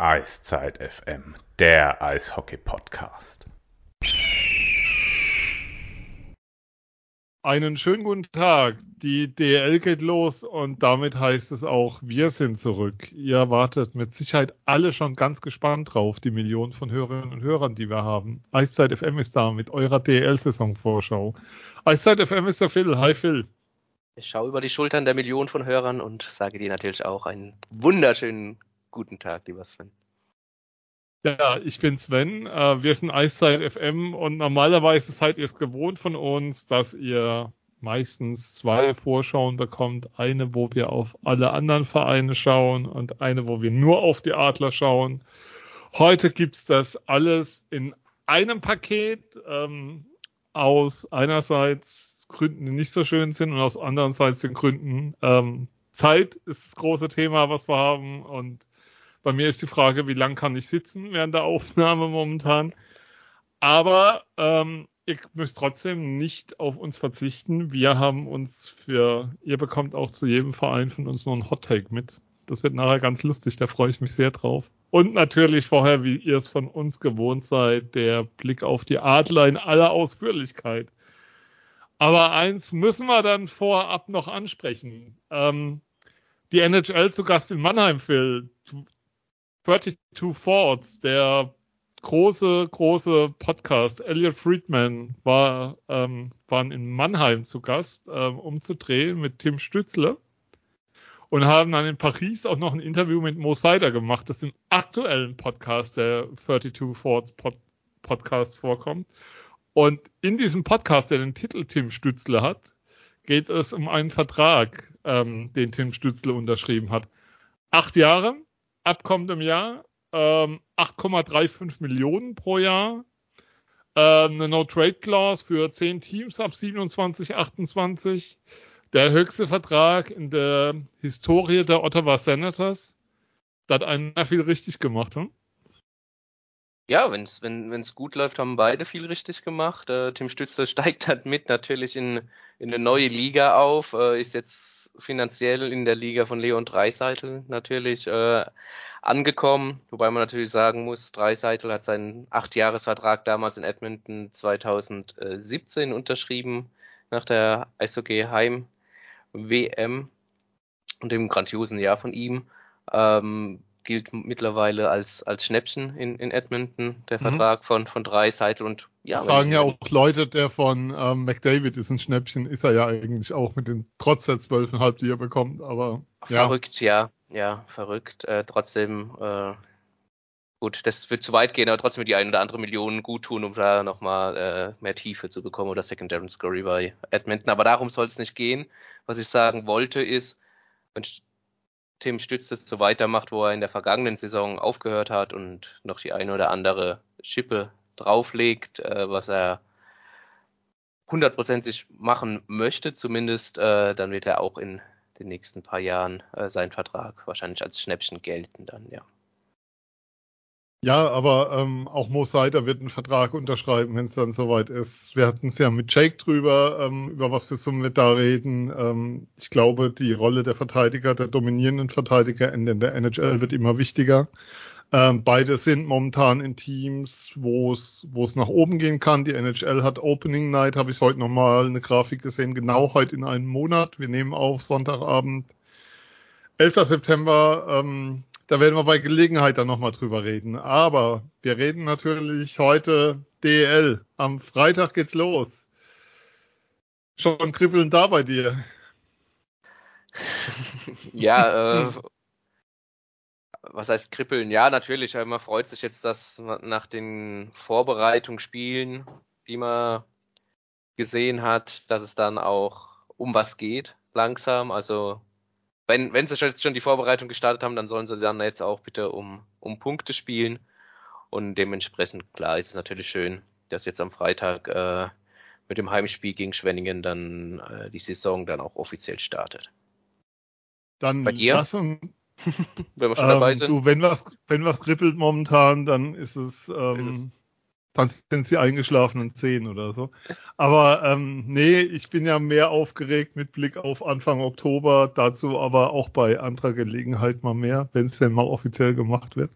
Eiszeit FM, der Eishockey-Podcast. Einen schönen guten Tag. Die DL geht los und damit heißt es auch, wir sind zurück. Ihr wartet mit Sicherheit alle schon ganz gespannt drauf, die Millionen von Hörerinnen und Hörern, die wir haben. Eiszeit FM ist da mit eurer DL-Saison-Vorschau. Eiszeit FM ist der Phil. Hi Phil. Ich schaue über die Schultern der Millionen von Hörern und sage dir natürlich auch einen wunderschönen Guten Tag, lieber Sven. Ja, ich bin Sven. Äh, wir sind Eiszeit FM und normalerweise seid ihr es gewohnt von uns, dass ihr meistens zwei Vorschauen bekommt. Eine, wo wir auf alle anderen Vereine schauen und eine, wo wir nur auf die Adler schauen. Heute gibt's das alles in einem Paket ähm, aus einerseits Gründen, die nicht so schön sind und aus andererseits den Gründen ähm, Zeit ist das große Thema, was wir haben und bei mir ist die Frage, wie lange kann ich sitzen während der Aufnahme momentan. Aber ähm, ich möchte trotzdem nicht auf uns verzichten. Wir haben uns für, ihr bekommt auch zu jedem Verein von uns noch einen Hot Take mit. Das wird nachher ganz lustig, da freue ich mich sehr drauf. Und natürlich vorher, wie ihr es von uns gewohnt seid, der Blick auf die Adler in aller Ausführlichkeit. Aber eins müssen wir dann vorab noch ansprechen. Ähm, die NHL zu Gast in Mannheim, Phil. 32 Thoughts, der große, große Podcast, Elliot Friedman, war, ähm, waren in Mannheim zu Gast, ähm, um zu drehen mit Tim Stützle. Und haben dann in Paris auch noch ein Interview mit Mo Seider gemacht, das im aktuellen Podcast der 32 Thoughts Pod Podcast vorkommt. Und in diesem Podcast, der den Titel Tim Stützle hat, geht es um einen Vertrag, ähm, den Tim Stützle unterschrieben hat. Acht Jahre, ab kommendem Jahr. Ähm, 8,35 Millionen pro Jahr. Ähm, eine No-Trade-Clause für 10 Teams ab 27, 28. Der höchste Vertrag in der Historie der Ottawa Senators. Da hat einer viel richtig gemacht, hm? Ja, wenn's, wenn es gut läuft, haben beide viel richtig gemacht. Äh, Tim Stützer steigt halt mit natürlich in, in eine neue Liga auf, äh, ist jetzt finanziell in der Liga von Leon Dreiseitel natürlich äh, angekommen, wobei man natürlich sagen muss, Dreiseitel hat seinen Achtjahresvertrag damals in Edmonton 2017 unterschrieben nach der Eishockey Heim WM und dem grandiosen Jahr von ihm. Ähm, gilt mittlerweile als, als Schnäppchen in, in Edmonton, der mhm. Vertrag von, von Dreiseitel und ja. sagen ja auch Leute, der von ähm, McDavid ist ein Schnäppchen, ist er ja eigentlich auch mit den trotz der zwölfeinhalb, die er bekommt, aber ja. Verrückt, ja, ja, verrückt. Äh, trotzdem, äh, gut, das wird zu weit gehen, aber trotzdem die ein oder andere Million gut tun, um da nochmal äh, mehr Tiefe zu bekommen oder Secondary Scory bei Edmonton. Aber darum soll es nicht gehen. Was ich sagen wollte ist, wenn Tim Stütz das so weitermacht, wo er in der vergangenen Saison aufgehört hat und noch die eine oder andere Schippe drauflegt, äh, was er hundertprozentig machen möchte, zumindest, äh, dann wird er auch in den nächsten paar Jahren äh, seinen Vertrag wahrscheinlich als Schnäppchen gelten dann, ja. Ja, aber ähm, auch Mo Seider wird einen Vertrag unterschreiben, wenn es dann soweit ist. Wir hatten es ja mit Jake drüber, ähm, über was für Summen wir da reden. Ähm, ich glaube, die Rolle der Verteidiger, der dominierenden Verteidiger in der NHL wird immer wichtiger. Ähm, beide sind momentan in Teams, wo es wo es nach oben gehen kann. Die NHL hat Opening Night, habe ich heute nochmal eine Grafik gesehen, genau heute in einem Monat. Wir nehmen auf Sonntagabend, 11. September. Ähm, da werden wir bei Gelegenheit dann nochmal drüber reden. Aber wir reden natürlich heute DL. Am Freitag geht's los. Schon kribbeln da bei dir. ja, äh, was heißt kribbeln? Ja, natürlich. Man freut sich jetzt, dass nach den Vorbereitungsspielen, die man gesehen hat, dass es dann auch um was geht, langsam. Also wenn, wenn sie jetzt schon die Vorbereitung gestartet haben, dann sollen sie dann jetzt auch bitte um, um Punkte spielen. Und dementsprechend, klar, ist es natürlich schön, dass jetzt am Freitag äh, mit dem Heimspiel gegen Schwenningen dann äh, die Saison dann auch offiziell startet. Dann Bei dir? lass uns, wenn wir schon ähm, dabei sind. Du, wenn was, wenn was kribbelt momentan, dann ist es, ähm, dann sind sie eingeschlafen und zehn oder so. Aber ähm, nee, ich bin ja mehr aufgeregt mit Blick auf Anfang Oktober, dazu aber auch bei anderer Gelegenheit mal mehr, wenn es denn mal offiziell gemacht wird.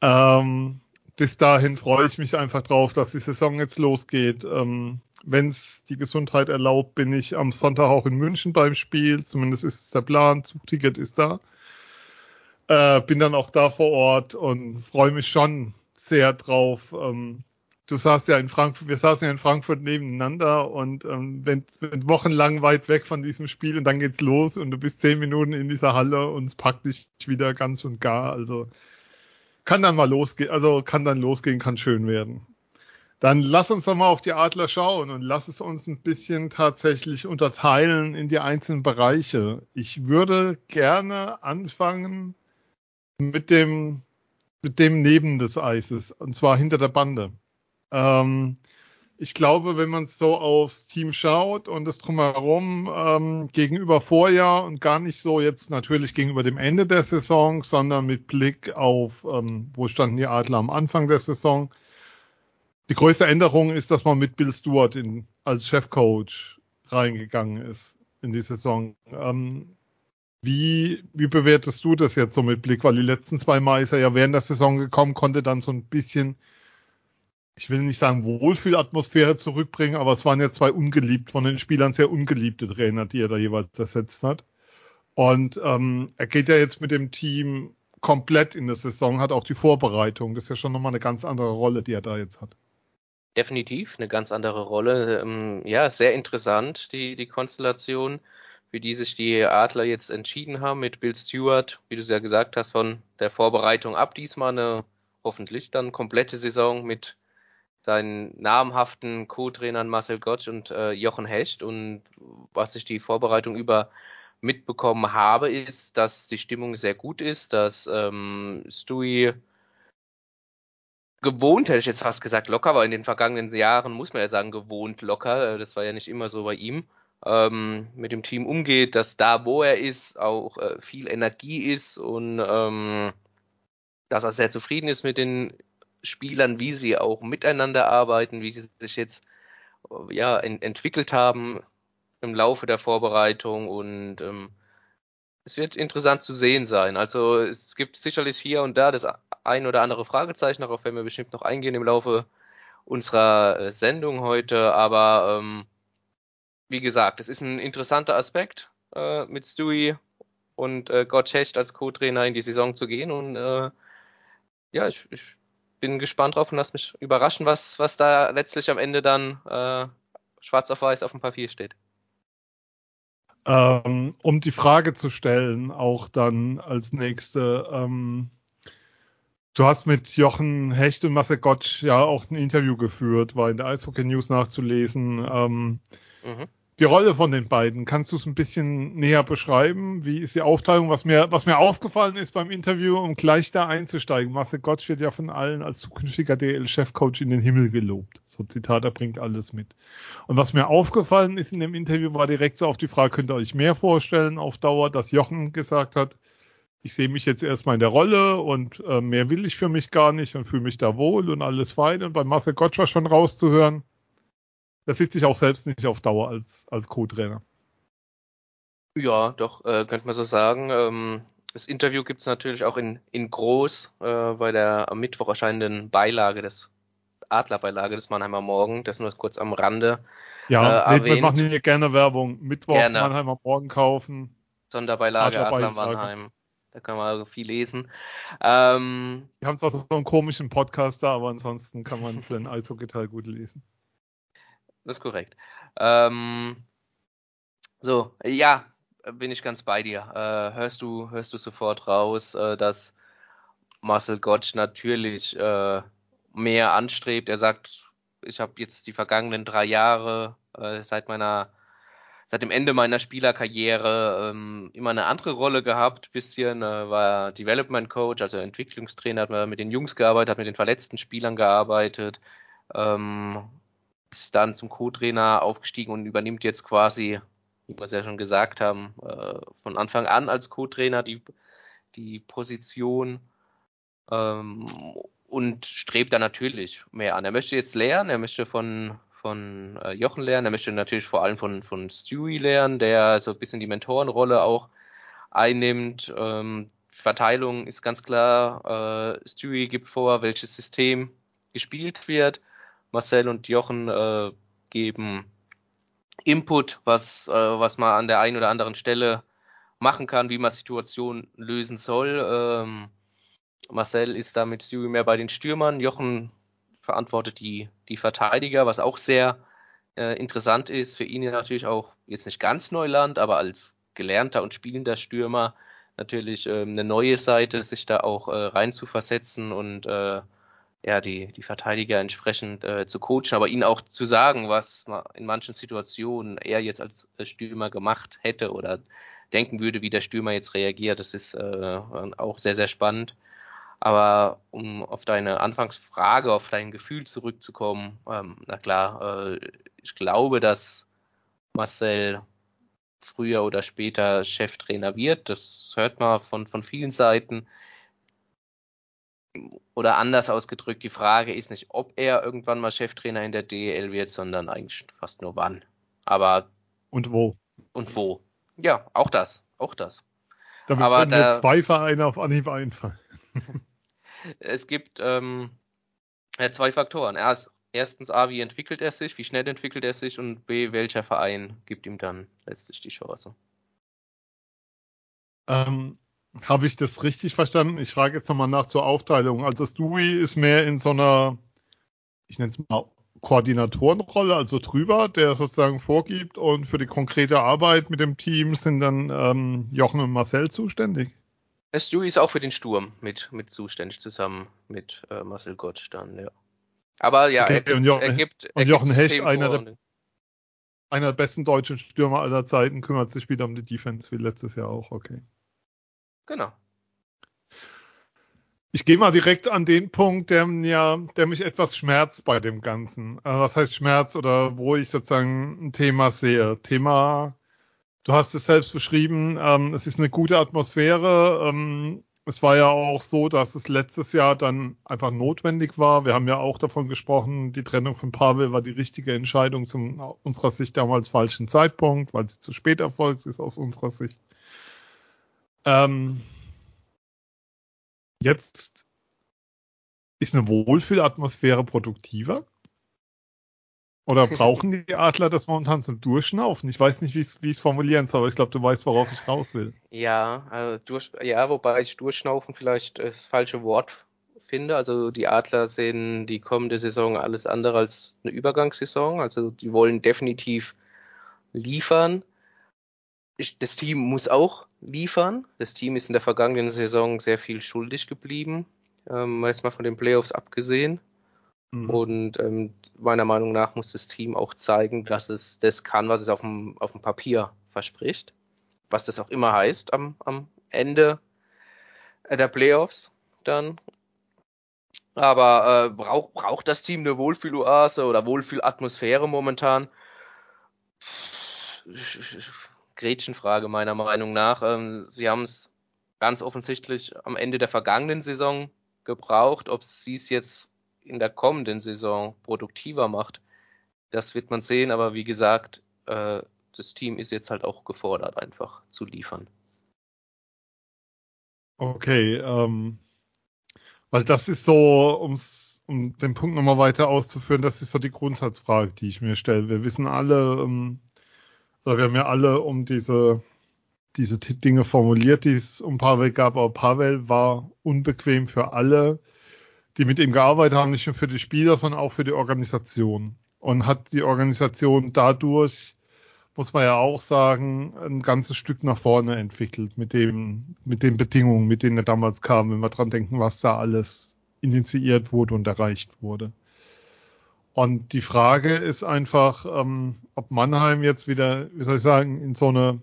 Ähm, bis dahin freue ich mich einfach drauf, dass die Saison jetzt losgeht. Ähm, Wenn es die Gesundheit erlaubt, bin ich am Sonntag auch in München beim Spiel. Zumindest ist es der Plan. Zugticket ist da. Äh, bin dann auch da vor Ort und freue mich schon sehr drauf. Ähm, du saßt ja in Frankfurt, wir saßen ja in Frankfurt nebeneinander und ähm, wenn, wenn wochenlang weit weg von diesem Spiel und dann geht's los und du bist zehn Minuten in dieser Halle und es packt dich wieder ganz und gar. Also kann dann mal losgehen, also kann dann losgehen, kann schön werden. Dann lass uns doch mal auf die Adler schauen und lass es uns ein bisschen tatsächlich unterteilen in die einzelnen Bereiche. Ich würde gerne anfangen mit dem, mit dem neben des Eises, und zwar hinter der Bande. Ähm, ich glaube, wenn man so aufs Team schaut und das drumherum ähm, gegenüber Vorjahr und gar nicht so jetzt natürlich gegenüber dem Ende der Saison, sondern mit Blick auf, ähm, wo standen die Adler am Anfang der Saison. Die größte Änderung ist, dass man mit Bill Stewart in, als Chefcoach reingegangen ist in die Saison. Ähm, wie, wie bewertest du das jetzt so mit Blick? Weil die letzten zwei Mal ist er ja während der Saison gekommen, konnte dann so ein bisschen ich will nicht sagen Wohlfühlatmosphäre zurückbringen, aber es waren ja zwei ungeliebt, von den Spielern sehr ungeliebte Trainer, die er da jeweils ersetzt hat. Und ähm, er geht ja jetzt mit dem Team komplett in der Saison, hat auch die Vorbereitung. Das ist ja schon nochmal eine ganz andere Rolle, die er da jetzt hat. Definitiv eine ganz andere Rolle. Ähm, ja, sehr interessant, die, die Konstellation, für die sich die Adler jetzt entschieden haben mit Bill Stewart, wie du es ja gesagt hast, von der Vorbereitung ab. Diesmal eine hoffentlich dann komplette Saison mit seinen namhaften Co-Trainern Marcel Gottsch und äh, Jochen Hecht. Und was ich die Vorbereitung über mitbekommen habe, ist, dass die Stimmung sehr gut ist, dass ähm, Stewie gewohnt, hätte ich jetzt fast gesagt, locker, aber in den vergangenen Jahren muss man ja sagen, gewohnt locker. Das war ja nicht immer so bei ihm. Ähm, mit dem Team umgeht, dass da, wo er ist, auch äh, viel Energie ist und ähm, dass er sehr zufrieden ist mit den Spielern, wie sie auch miteinander arbeiten, wie sie sich jetzt ja ent entwickelt haben im Laufe der Vorbereitung und ähm, es wird interessant zu sehen sein. Also es gibt sicherlich hier und da das ein oder andere Fragezeichen, darauf werden wir bestimmt noch eingehen im Laufe unserer äh, Sendung heute, aber ähm, wie gesagt, es ist ein interessanter Aspekt, äh, mit Stewie und äh, Gott Hecht als Co-Trainer in die Saison zu gehen und äh, ja, ich, ich bin gespannt drauf und lass mich überraschen, was, was da letztlich am Ende dann äh, schwarz auf weiß auf dem Papier steht. Ähm, um die Frage zu stellen, auch dann als nächste, ähm, du hast mit Jochen Hecht und Marcel Gottsch ja auch ein Interview geführt, war in der Eishockey News nachzulesen. Ähm, mhm die Rolle von den beiden. Kannst du es ein bisschen näher beschreiben? Wie ist die Aufteilung? Was mir, was mir aufgefallen ist beim Interview, um gleich da einzusteigen. Marcel Gottsch wird ja von allen als zukünftiger DL-Chefcoach in den Himmel gelobt. So Zitat, er bringt alles mit. Und was mir aufgefallen ist in dem Interview, war direkt so auf die Frage, könnt ihr euch mehr vorstellen auf Dauer, dass Jochen gesagt hat, ich sehe mich jetzt erstmal in der Rolle und äh, mehr will ich für mich gar nicht und fühle mich da wohl und alles fein. Und bei Marcel Gottsch war schon rauszuhören, das sieht sich auch selbst nicht auf Dauer als, als Co-Trainer. Ja, doch, äh, könnte man so sagen. Ähm, das Interview gibt es natürlich auch in, in groß äh, bei der am Mittwoch erscheinenden Beilage des Adlerbeilage des Mannheimer Morgen. Das nur kurz am Rande. Ja, äh, nee, wir machen hier gerne Werbung. Mittwoch gerne. Mannheimer Morgen kaufen. Sonderbeilage Adler, Adler Mannheim. Da kann man viel lesen. Ähm, wir haben zwar so einen komischen Podcast da, aber ansonsten kann man den Eishockey-Teil gut lesen. Das ist korrekt. Ähm, so, ja, bin ich ganz bei dir. Äh, hörst du, hörst du sofort raus, äh, dass Marcel Gottsch natürlich äh, mehr anstrebt. Er sagt, ich habe jetzt die vergangenen drei Jahre äh, seit meiner seit dem Ende meiner Spielerkarriere ähm, immer eine andere Rolle gehabt. Bisschen äh, war Development Coach, also Entwicklungstrainer, hat mit den Jungs gearbeitet, hat mit den verletzten Spielern gearbeitet, ähm, ist dann zum Co-Trainer aufgestiegen und übernimmt jetzt quasi, wie wir es ja schon gesagt haben, äh, von Anfang an als Co-Trainer die, die Position ähm, und strebt da natürlich mehr an. Er möchte jetzt lernen, er möchte von, von äh, Jochen lernen, er möchte natürlich vor allem von, von Stewie lernen, der so ein bisschen die Mentorenrolle auch einnimmt. Ähm, Verteilung ist ganz klar. Äh, Stewie gibt vor, welches System gespielt wird. Marcel und Jochen äh, geben Input, was, äh, was man an der einen oder anderen Stelle machen kann, wie man Situationen lösen soll. Ähm, Marcel ist da mit Stewie mehr bei den Stürmern. Jochen verantwortet die, die Verteidiger, was auch sehr äh, interessant ist. Für ihn natürlich auch jetzt nicht ganz Neuland, aber als gelernter und spielender Stürmer natürlich äh, eine neue Seite, sich da auch äh, rein zu versetzen und äh, ja, die, die Verteidiger entsprechend äh, zu coachen, aber ihnen auch zu sagen, was in manchen Situationen er jetzt als Stürmer gemacht hätte oder denken würde, wie der Stürmer jetzt reagiert. Das ist äh, auch sehr, sehr spannend. Aber um auf deine Anfangsfrage, auf dein Gefühl zurückzukommen, ähm, na klar, äh, ich glaube, dass Marcel früher oder später Cheftrainer wird. Das hört man von, von vielen Seiten. Oder anders ausgedrückt, die Frage ist nicht, ob er irgendwann mal Cheftrainer in der DEL wird, sondern eigentlich fast nur wann. Aber. Und wo? Und wo. Ja, auch das. Auch das. Damit Aber mir da, zwei Vereine auf Anhieb einfallen. es gibt ähm, zwei Faktoren. Erst, erstens A, wie entwickelt er sich, wie schnell entwickelt er sich und B, welcher Verein gibt ihm dann letztlich die Chance. Ähm, Habe ich das richtig verstanden? Ich frage jetzt nochmal nach zur Aufteilung. Also Stewie ist mehr in so einer, ich nenne es mal Koordinatorenrolle, also drüber, der sozusagen vorgibt und für die konkrete Arbeit mit dem Team sind dann ähm, Jochen und Marcel zuständig. Stewie ist auch für den Sturm mit, mit zuständig, zusammen mit äh, Marcel Gott dann, ja. Aber ja, okay, er, und Jochen, er gibt. Er und Jochen Hecht, einer der, einer der besten deutschen Stürmer aller Zeiten, kümmert sich wieder um die Defense, wie letztes Jahr auch, okay. Genau. Ich gehe mal direkt an den Punkt, der, ja, der mich etwas schmerzt bei dem Ganzen. Äh, was heißt Schmerz oder wo ich sozusagen ein Thema sehe? Thema, du hast es selbst beschrieben, ähm, es ist eine gute Atmosphäre. Ähm, es war ja auch so, dass es letztes Jahr dann einfach notwendig war. Wir haben ja auch davon gesprochen, die Trennung von Pavel war die richtige Entscheidung zum unserer Sicht damals falschen Zeitpunkt, weil sie zu spät erfolgt ist aus unserer Sicht. Ähm, jetzt ist eine Wohlfühlatmosphäre produktiver? Oder brauchen die Adler das momentan zum Durchschnaufen? Ich weiß nicht, wie ich es formulieren soll, aber ich glaube, du weißt, worauf ich raus will. Ja, also durch, ja, wobei ich Durchschnaufen vielleicht das falsche Wort finde. Also die Adler sehen die kommende Saison alles andere als eine Übergangssaison. Also die wollen definitiv liefern. Das Team muss auch liefern. Das Team ist in der vergangenen Saison sehr viel schuldig geblieben, ähm, jetzt mal von den Playoffs abgesehen. Mhm. Und ähm, meiner Meinung nach muss das Team auch zeigen, dass es das kann, was es auf dem, auf dem Papier verspricht. Was das auch immer heißt am, am Ende der Playoffs dann. Aber äh, braucht braucht das Team eine Wohlfühloase oder Wohlfühlatmosphäre momentan? Gretchenfrage meiner Meinung nach. Ähm, sie haben es ganz offensichtlich am Ende der vergangenen Saison gebraucht. Ob sie es jetzt in der kommenden Saison produktiver macht, das wird man sehen. Aber wie gesagt, äh, das Team ist jetzt halt auch gefordert, einfach zu liefern. Okay, ähm, weil das ist so, um's, um den Punkt nochmal weiter auszuführen, das ist so die Grundsatzfrage, die ich mir stelle. Wir wissen alle, ähm, oder wir haben ja alle um diese, diese Dinge formuliert, die es um Pavel gab, aber Pavel war unbequem für alle, die mit ihm gearbeitet haben, nicht nur für die Spieler, sondern auch für die Organisation. Und hat die Organisation dadurch, muss man ja auch sagen, ein ganzes Stück nach vorne entwickelt mit dem, mit den Bedingungen, mit denen er damals kam, wenn wir dran denken, was da alles initiiert wurde und erreicht wurde. Und die Frage ist einfach, ähm, ob Mannheim jetzt wieder, wie soll ich sagen, in so eine,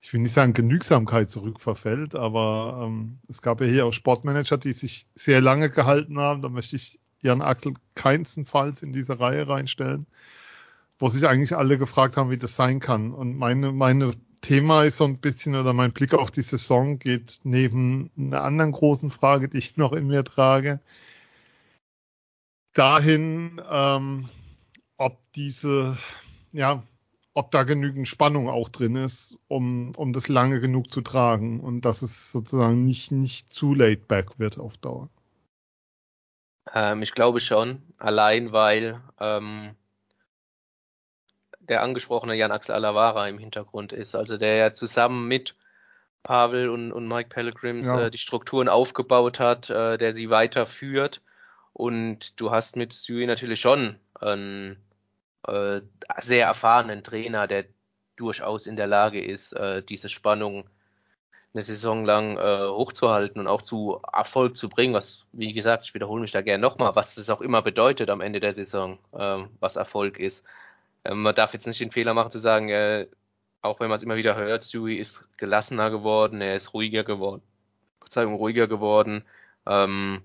ich will nicht sagen Genügsamkeit zurückverfällt, aber ähm, es gab ja hier auch Sportmanager, die sich sehr lange gehalten haben. Da möchte ich Jan Axel keinstenfalls in diese Reihe reinstellen, wo sich eigentlich alle gefragt haben, wie das sein kann. Und meine, meine Thema ist so ein bisschen, oder mein Blick auf die Saison geht neben einer anderen großen Frage, die ich noch in mir trage, dahin, ähm, ob diese, ja, ob da genügend Spannung auch drin ist, um, um das lange genug zu tragen und dass es sozusagen nicht, nicht zu laid back wird auf Dauer. Ähm, ich glaube schon, allein weil ähm, der angesprochene Jan Axel Alavara im Hintergrund ist, also der ja zusammen mit Pavel und, und Mike Pellegrims ja. äh, die Strukturen aufgebaut hat, äh, der sie weiterführt. Und du hast mit Stewie natürlich schon einen äh, sehr erfahrenen Trainer, der durchaus in der Lage ist, äh, diese Spannung eine Saison lang äh, hochzuhalten und auch zu Erfolg zu bringen, was, wie gesagt, ich wiederhole mich da gerne nochmal, was das auch immer bedeutet am Ende der Saison, äh, was Erfolg ist. Äh, man darf jetzt nicht den Fehler machen zu sagen, äh, auch wenn man es immer wieder hört, Stewie ist gelassener geworden, er ist ruhiger geworden, Verzeihung, ruhiger geworden. Ähm,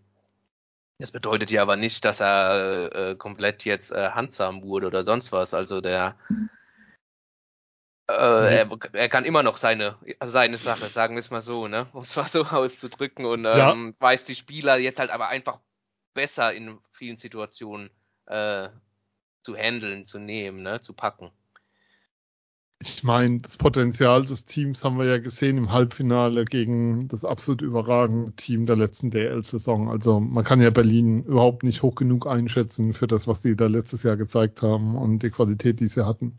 das bedeutet ja aber nicht, dass er äh, komplett jetzt äh, handsam wurde oder sonst was. Also der äh, er, er, kann immer noch seine seine Sache, sagen wir es mal so, ne? Um es mal so auszudrücken und ähm, ja. weiß die Spieler jetzt halt aber einfach besser in vielen Situationen äh, zu handeln, zu nehmen, ne? Zu packen ich meine, das Potenzial des Teams haben wir ja gesehen im Halbfinale gegen das absolut überragende Team der letzten DL-Saison. Also man kann ja Berlin überhaupt nicht hoch genug einschätzen für das, was sie da letztes Jahr gezeigt haben und die Qualität, die sie hatten.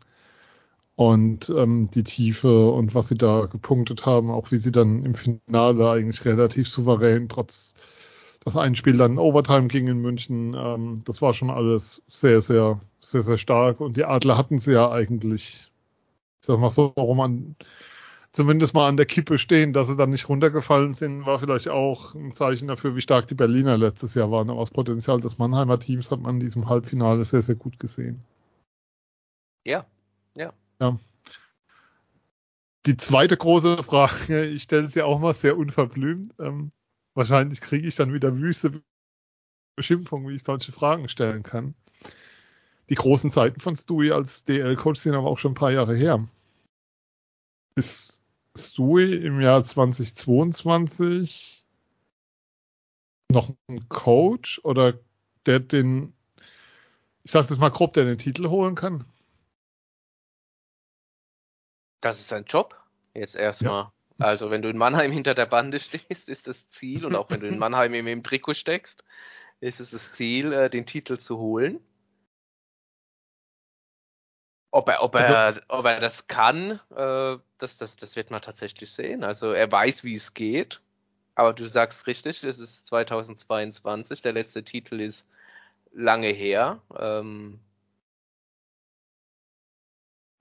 Und ähm, die Tiefe und was sie da gepunktet haben, auch wie sie dann im Finale eigentlich relativ souverän, trotz dass ein Spiel dann Overtime ging in München, ähm, das war schon alles sehr, sehr, sehr, sehr stark. Und die Adler hatten sie ja eigentlich sag mal so, warum man zumindest mal an der Kippe stehen, dass sie dann nicht runtergefallen sind, war vielleicht auch ein Zeichen dafür, wie stark die Berliner letztes Jahr waren. Aber das Potenzial des Mannheimer Teams hat man in diesem Halbfinale sehr, sehr gut gesehen. Ja, ja. Ja. Die zweite große Frage, ich stelle sie auch mal sehr unverblümt. Ähm, wahrscheinlich kriege ich dann wieder wüste Beschimpfung, wie ich solche Fragen stellen kann. Die großen Zeiten von Stewie als DL-Coach sind aber auch schon ein paar Jahre her. Ist Stewie im Jahr 2022 noch ein Coach oder der den, ich sage das mal grob, der den Titel holen kann? Das ist sein Job. Jetzt erstmal. Ja. Also wenn du in Mannheim hinter der Bande stehst, ist das Ziel und auch wenn du in Mannheim im, im Trikot steckst, ist es das Ziel, äh, den Titel zu holen. Ob er, ob er, also, ob er das kann, äh, das, das, das wird man tatsächlich sehen. Also er weiß, wie es geht. Aber du sagst richtig, es ist 2022, der letzte Titel ist lange her. Ähm,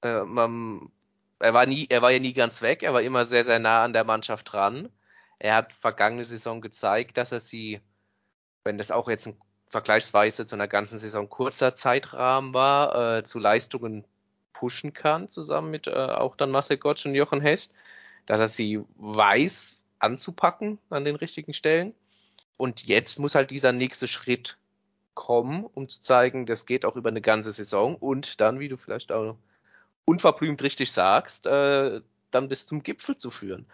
äh, man, er war nie, er war ja nie ganz weg, er war immer sehr, sehr nah an der Mannschaft dran. Er hat vergangene Saison gezeigt, dass er sie, wenn das auch jetzt ein vergleichsweise zu einer ganzen Saison kurzer Zeitrahmen war, äh, zu Leistungen pushen kann, zusammen mit äh, auch dann Marcel Gottsch und Jochen Hecht, dass er sie weiß anzupacken an den richtigen Stellen. Und jetzt muss halt dieser nächste Schritt kommen, um zu zeigen, das geht auch über eine ganze Saison und dann, wie du vielleicht auch unverblümt richtig sagst, äh, dann bis zum Gipfel zu führen.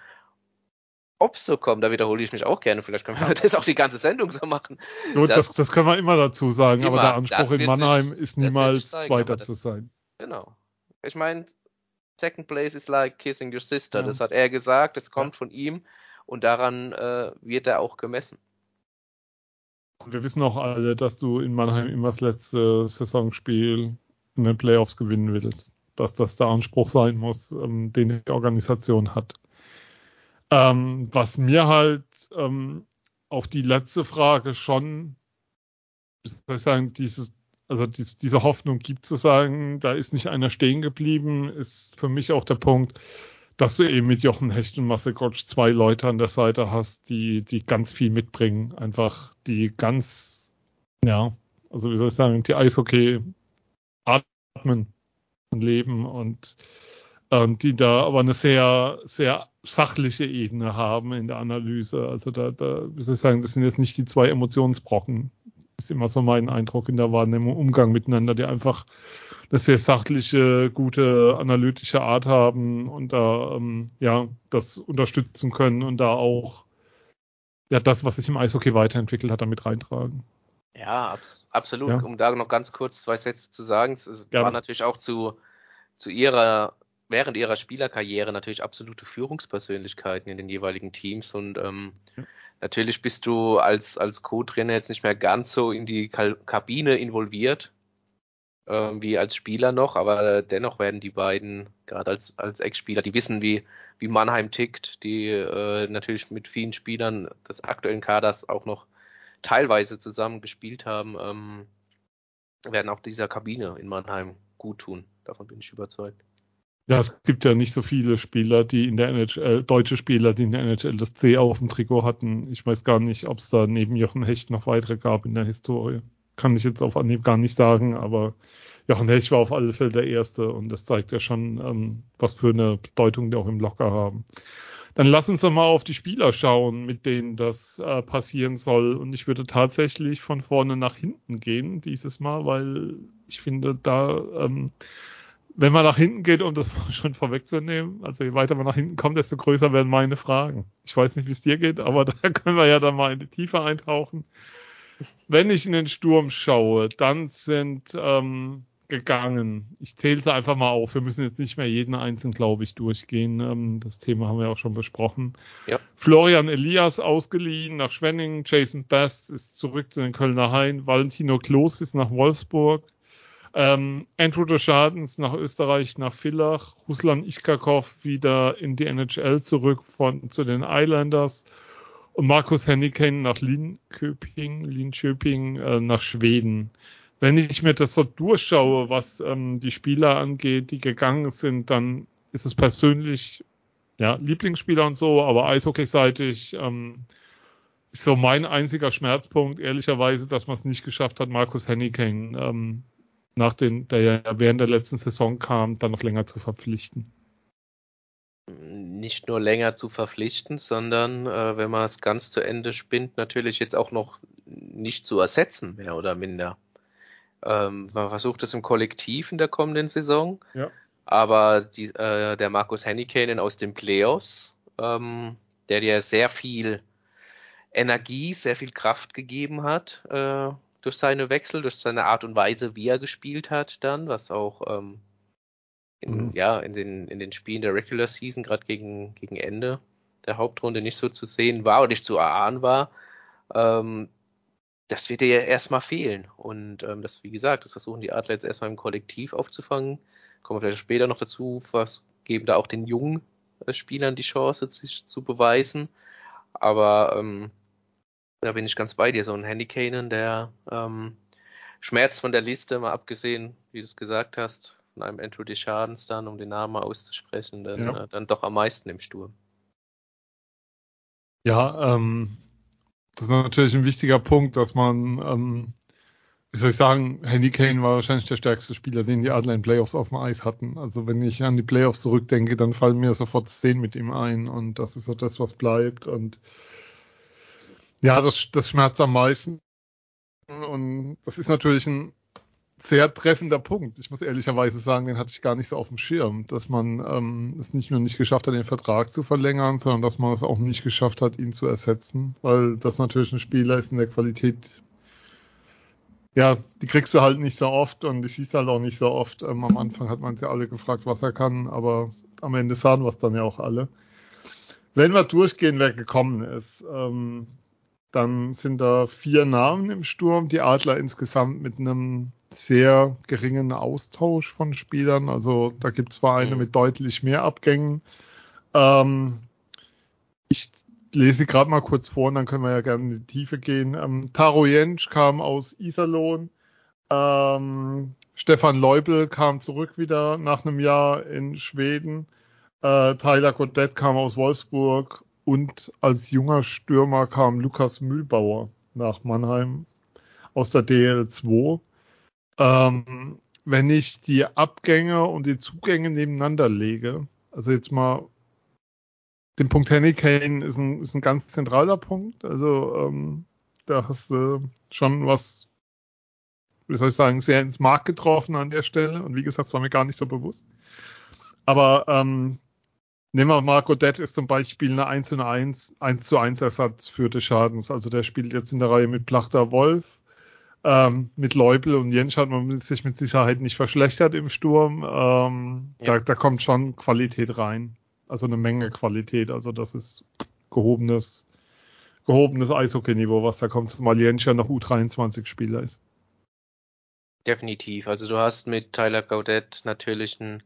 Ob es so kommt, da wiederhole ich mich auch gerne. Vielleicht können wir das auch die ganze Sendung so machen. So, das, das, das können wir immer dazu sagen, immer, aber der Anspruch in Mannheim sich, ist niemals zeigen, Zweiter das, zu sein. Genau. Ich meine, Second Place is like kissing your sister. Ja. Das hat er gesagt, das kommt ja. von ihm und daran äh, wird er auch gemessen. Wir wissen auch alle, dass du in Mannheim immer das letzte Saisonspiel in den Playoffs gewinnen willst. Dass das der Anspruch sein muss, ähm, den die Organisation hat. Ähm, was mir halt ähm, auf die letzte Frage schon, wie soll ich sagen, dieses also die, diese Hoffnung gibt zu sagen, da ist nicht einer stehen geblieben, ist für mich auch der Punkt, dass du eben mit Jochen Hecht und Marcel Gottsch zwei Leute an der Seite hast, die, die ganz viel mitbringen. Einfach die ganz, ja, also wie soll ich sagen, die Eishockey atmen und leben und ähm, die da aber eine sehr, sehr sachliche Ebene haben in der Analyse. Also da, da, wie soll ich sagen, das sind jetzt nicht die zwei Emotionsbrocken, ist immer so mein Eindruck in der Wahrnehmung, Umgang miteinander, die einfach eine sehr sachliche, gute, analytische Art haben und da ähm, ja das unterstützen können und da auch ja das, was sich im Eishockey weiterentwickelt hat, damit reintragen. Ja, abs absolut. Ja. Um da noch ganz kurz zwei Sätze zu sagen, es war natürlich auch zu zu ihrer, während ihrer Spielerkarriere natürlich absolute Führungspersönlichkeiten in den jeweiligen Teams und ähm, ja. Natürlich bist du als, als Co-Trainer jetzt nicht mehr ganz so in die Kabine involviert, ähm, wie als Spieler noch, aber dennoch werden die beiden, gerade als, als Ex-Spieler, die wissen, wie, wie Mannheim tickt, die äh, natürlich mit vielen Spielern des aktuellen Kaders auch noch teilweise zusammen gespielt haben, ähm, werden auch dieser Kabine in Mannheim gut tun. Davon bin ich überzeugt. Ja, es gibt ja nicht so viele Spieler, die in der NHL, deutsche Spieler, die in der NHL das C auf dem Trikot hatten. Ich weiß gar nicht, ob es da neben Jochen Hecht noch weitere gab in der Historie. Kann ich jetzt auf Anhieb gar nicht sagen, aber Jochen Hecht war auf alle Fälle der Erste und das zeigt ja schon, ähm, was für eine Bedeutung die auch im Locker haben. Dann lass uns doch mal auf die Spieler schauen, mit denen das äh, passieren soll. Und ich würde tatsächlich von vorne nach hinten gehen dieses Mal, weil ich finde, da, ähm, wenn man nach hinten geht, um das schon vorwegzunehmen, also je weiter man nach hinten kommt, desto größer werden meine Fragen. Ich weiß nicht, wie es dir geht, aber da können wir ja dann mal in die Tiefe eintauchen. Wenn ich in den Sturm schaue, dann sind ähm, gegangen. Ich zähle es einfach mal auf. Wir müssen jetzt nicht mehr jeden einzelnen, glaube ich, durchgehen. Ähm, das Thema haben wir auch schon besprochen. Ja. Florian Elias ausgeliehen nach Schwenning. Jason Best ist zurück zu den Kölner Hain. Valentino Klos ist nach Wolfsburg. Ähm, Andrew Deschadens nach Österreich, nach Villach. Ruslan Ichkakov wieder in die NHL zurück von, zu den Islanders. Und Markus Henniken nach Linköping, Linköping äh, nach Schweden wenn ich mir das so durchschaue, was ähm, die Spieler angeht, die gegangen sind, dann ist es persönlich ja Lieblingsspieler und so, aber Eishockeyseitig ähm, ist so mein einziger Schmerzpunkt, ehrlicherweise, dass man es nicht geschafft hat, Markus Henniken ähm, nach den, der ja während der letzten Saison kam, dann noch länger zu verpflichten. Nicht nur länger zu verpflichten, sondern äh, wenn man es ganz zu Ende spinnt, natürlich jetzt auch noch nicht zu ersetzen, mehr oder minder. Ähm, man versucht es im Kollektiv in der kommenden Saison. Ja. Aber die, äh, der Markus Hennikanen aus den Playoffs, ähm, der dir sehr viel Energie, sehr viel Kraft gegeben hat äh, durch seine Wechsel, durch seine Art und Weise, wie er gespielt hat, dann, was auch ähm, in, mhm. ja, in, den, in den Spielen der Regular Season, gerade gegen, gegen Ende der Hauptrunde, nicht so zu sehen war oder nicht zu erahnen war. Ähm, das wird dir ja erstmal fehlen. Und ähm, das, wie gesagt, das versuchen die Adler jetzt erstmal im Kollektiv aufzufangen. Kommen wir vielleicht später noch dazu, was geben da auch den jungen äh, Spielern die Chance, sich zu beweisen. Aber ähm, da bin ich ganz bei dir. So ein Handycanen, der ähm, schmerzt von der Liste, mal abgesehen, wie du es gesagt hast, von einem Andrew Deschadens dann, um den Namen mal auszusprechen, dann, ja. äh, dann doch am meisten im Sturm. Ja, ähm, das ist natürlich ein wichtiger Punkt, dass man, ähm, wie soll ich sagen, Henry Kane war wahrscheinlich der stärkste Spieler, den die Adler in Playoffs auf dem Eis hatten. Also wenn ich an die Playoffs zurückdenke, dann fallen mir sofort Szenen mit ihm ein und das ist so das, was bleibt. Und ja, das, das schmerzt am meisten. Und das ist natürlich ein sehr treffender Punkt. Ich muss ehrlicherweise sagen, den hatte ich gar nicht so auf dem Schirm, dass man ähm, es nicht nur nicht geschafft hat, den Vertrag zu verlängern, sondern dass man es auch nicht geschafft hat, ihn zu ersetzen, weil das natürlich ein Spieler ist in der Qualität, ja, die kriegst du halt nicht so oft und die siehst halt auch nicht so oft. Ähm, am Anfang hat man sie ja alle gefragt, was er kann, aber am Ende sahen wir es dann ja auch alle. Wenn wir durchgehen, wer gekommen ist, ähm, dann sind da vier Namen im Sturm, die Adler insgesamt mit einem sehr geringen Austausch von Spielern. Also da gibt es Vereine mhm. mit deutlich mehr Abgängen. Ähm, ich lese gerade mal kurz vor und dann können wir ja gerne in die Tiefe gehen. Ähm, Taro Jentsch kam aus Iserlohn. Ähm, Stefan Leubel kam zurück wieder nach einem Jahr in Schweden. Äh, Tyler Godet kam aus Wolfsburg und als junger Stürmer kam Lukas Mühlbauer nach Mannheim aus der DL2. Ähm, wenn ich die Abgänge und die Zugänge nebeneinander lege, also jetzt mal den Punkt Henny Kane ist ein, ist ein ganz zentraler Punkt. Also ähm, da hast du schon was, wie soll ich sagen, sehr ins Markt getroffen an der Stelle. Und wie gesagt, das war mir gar nicht so bewusst. Aber ähm, nehmen wir mal, Godet ist zum Beispiel eine 1 zu 1, 1 zu 1 Ersatz für Deschadens. Also der spielt jetzt in der Reihe mit Plachter Wolf Ähm, mit Leubel und Jensch hat man sich mit Sicherheit nicht verschlechtert im Sturm. Ähm, ja. da, da kommt schon Qualität rein. Also eine Menge Qualität. Also das ist gehobenes, gehobenes Eishockey-Niveau, was da kommt, zumal Jensch ja noch U23-Spieler ist. Definitiv. Also du hast mit Tyler Gaudet natürlich einen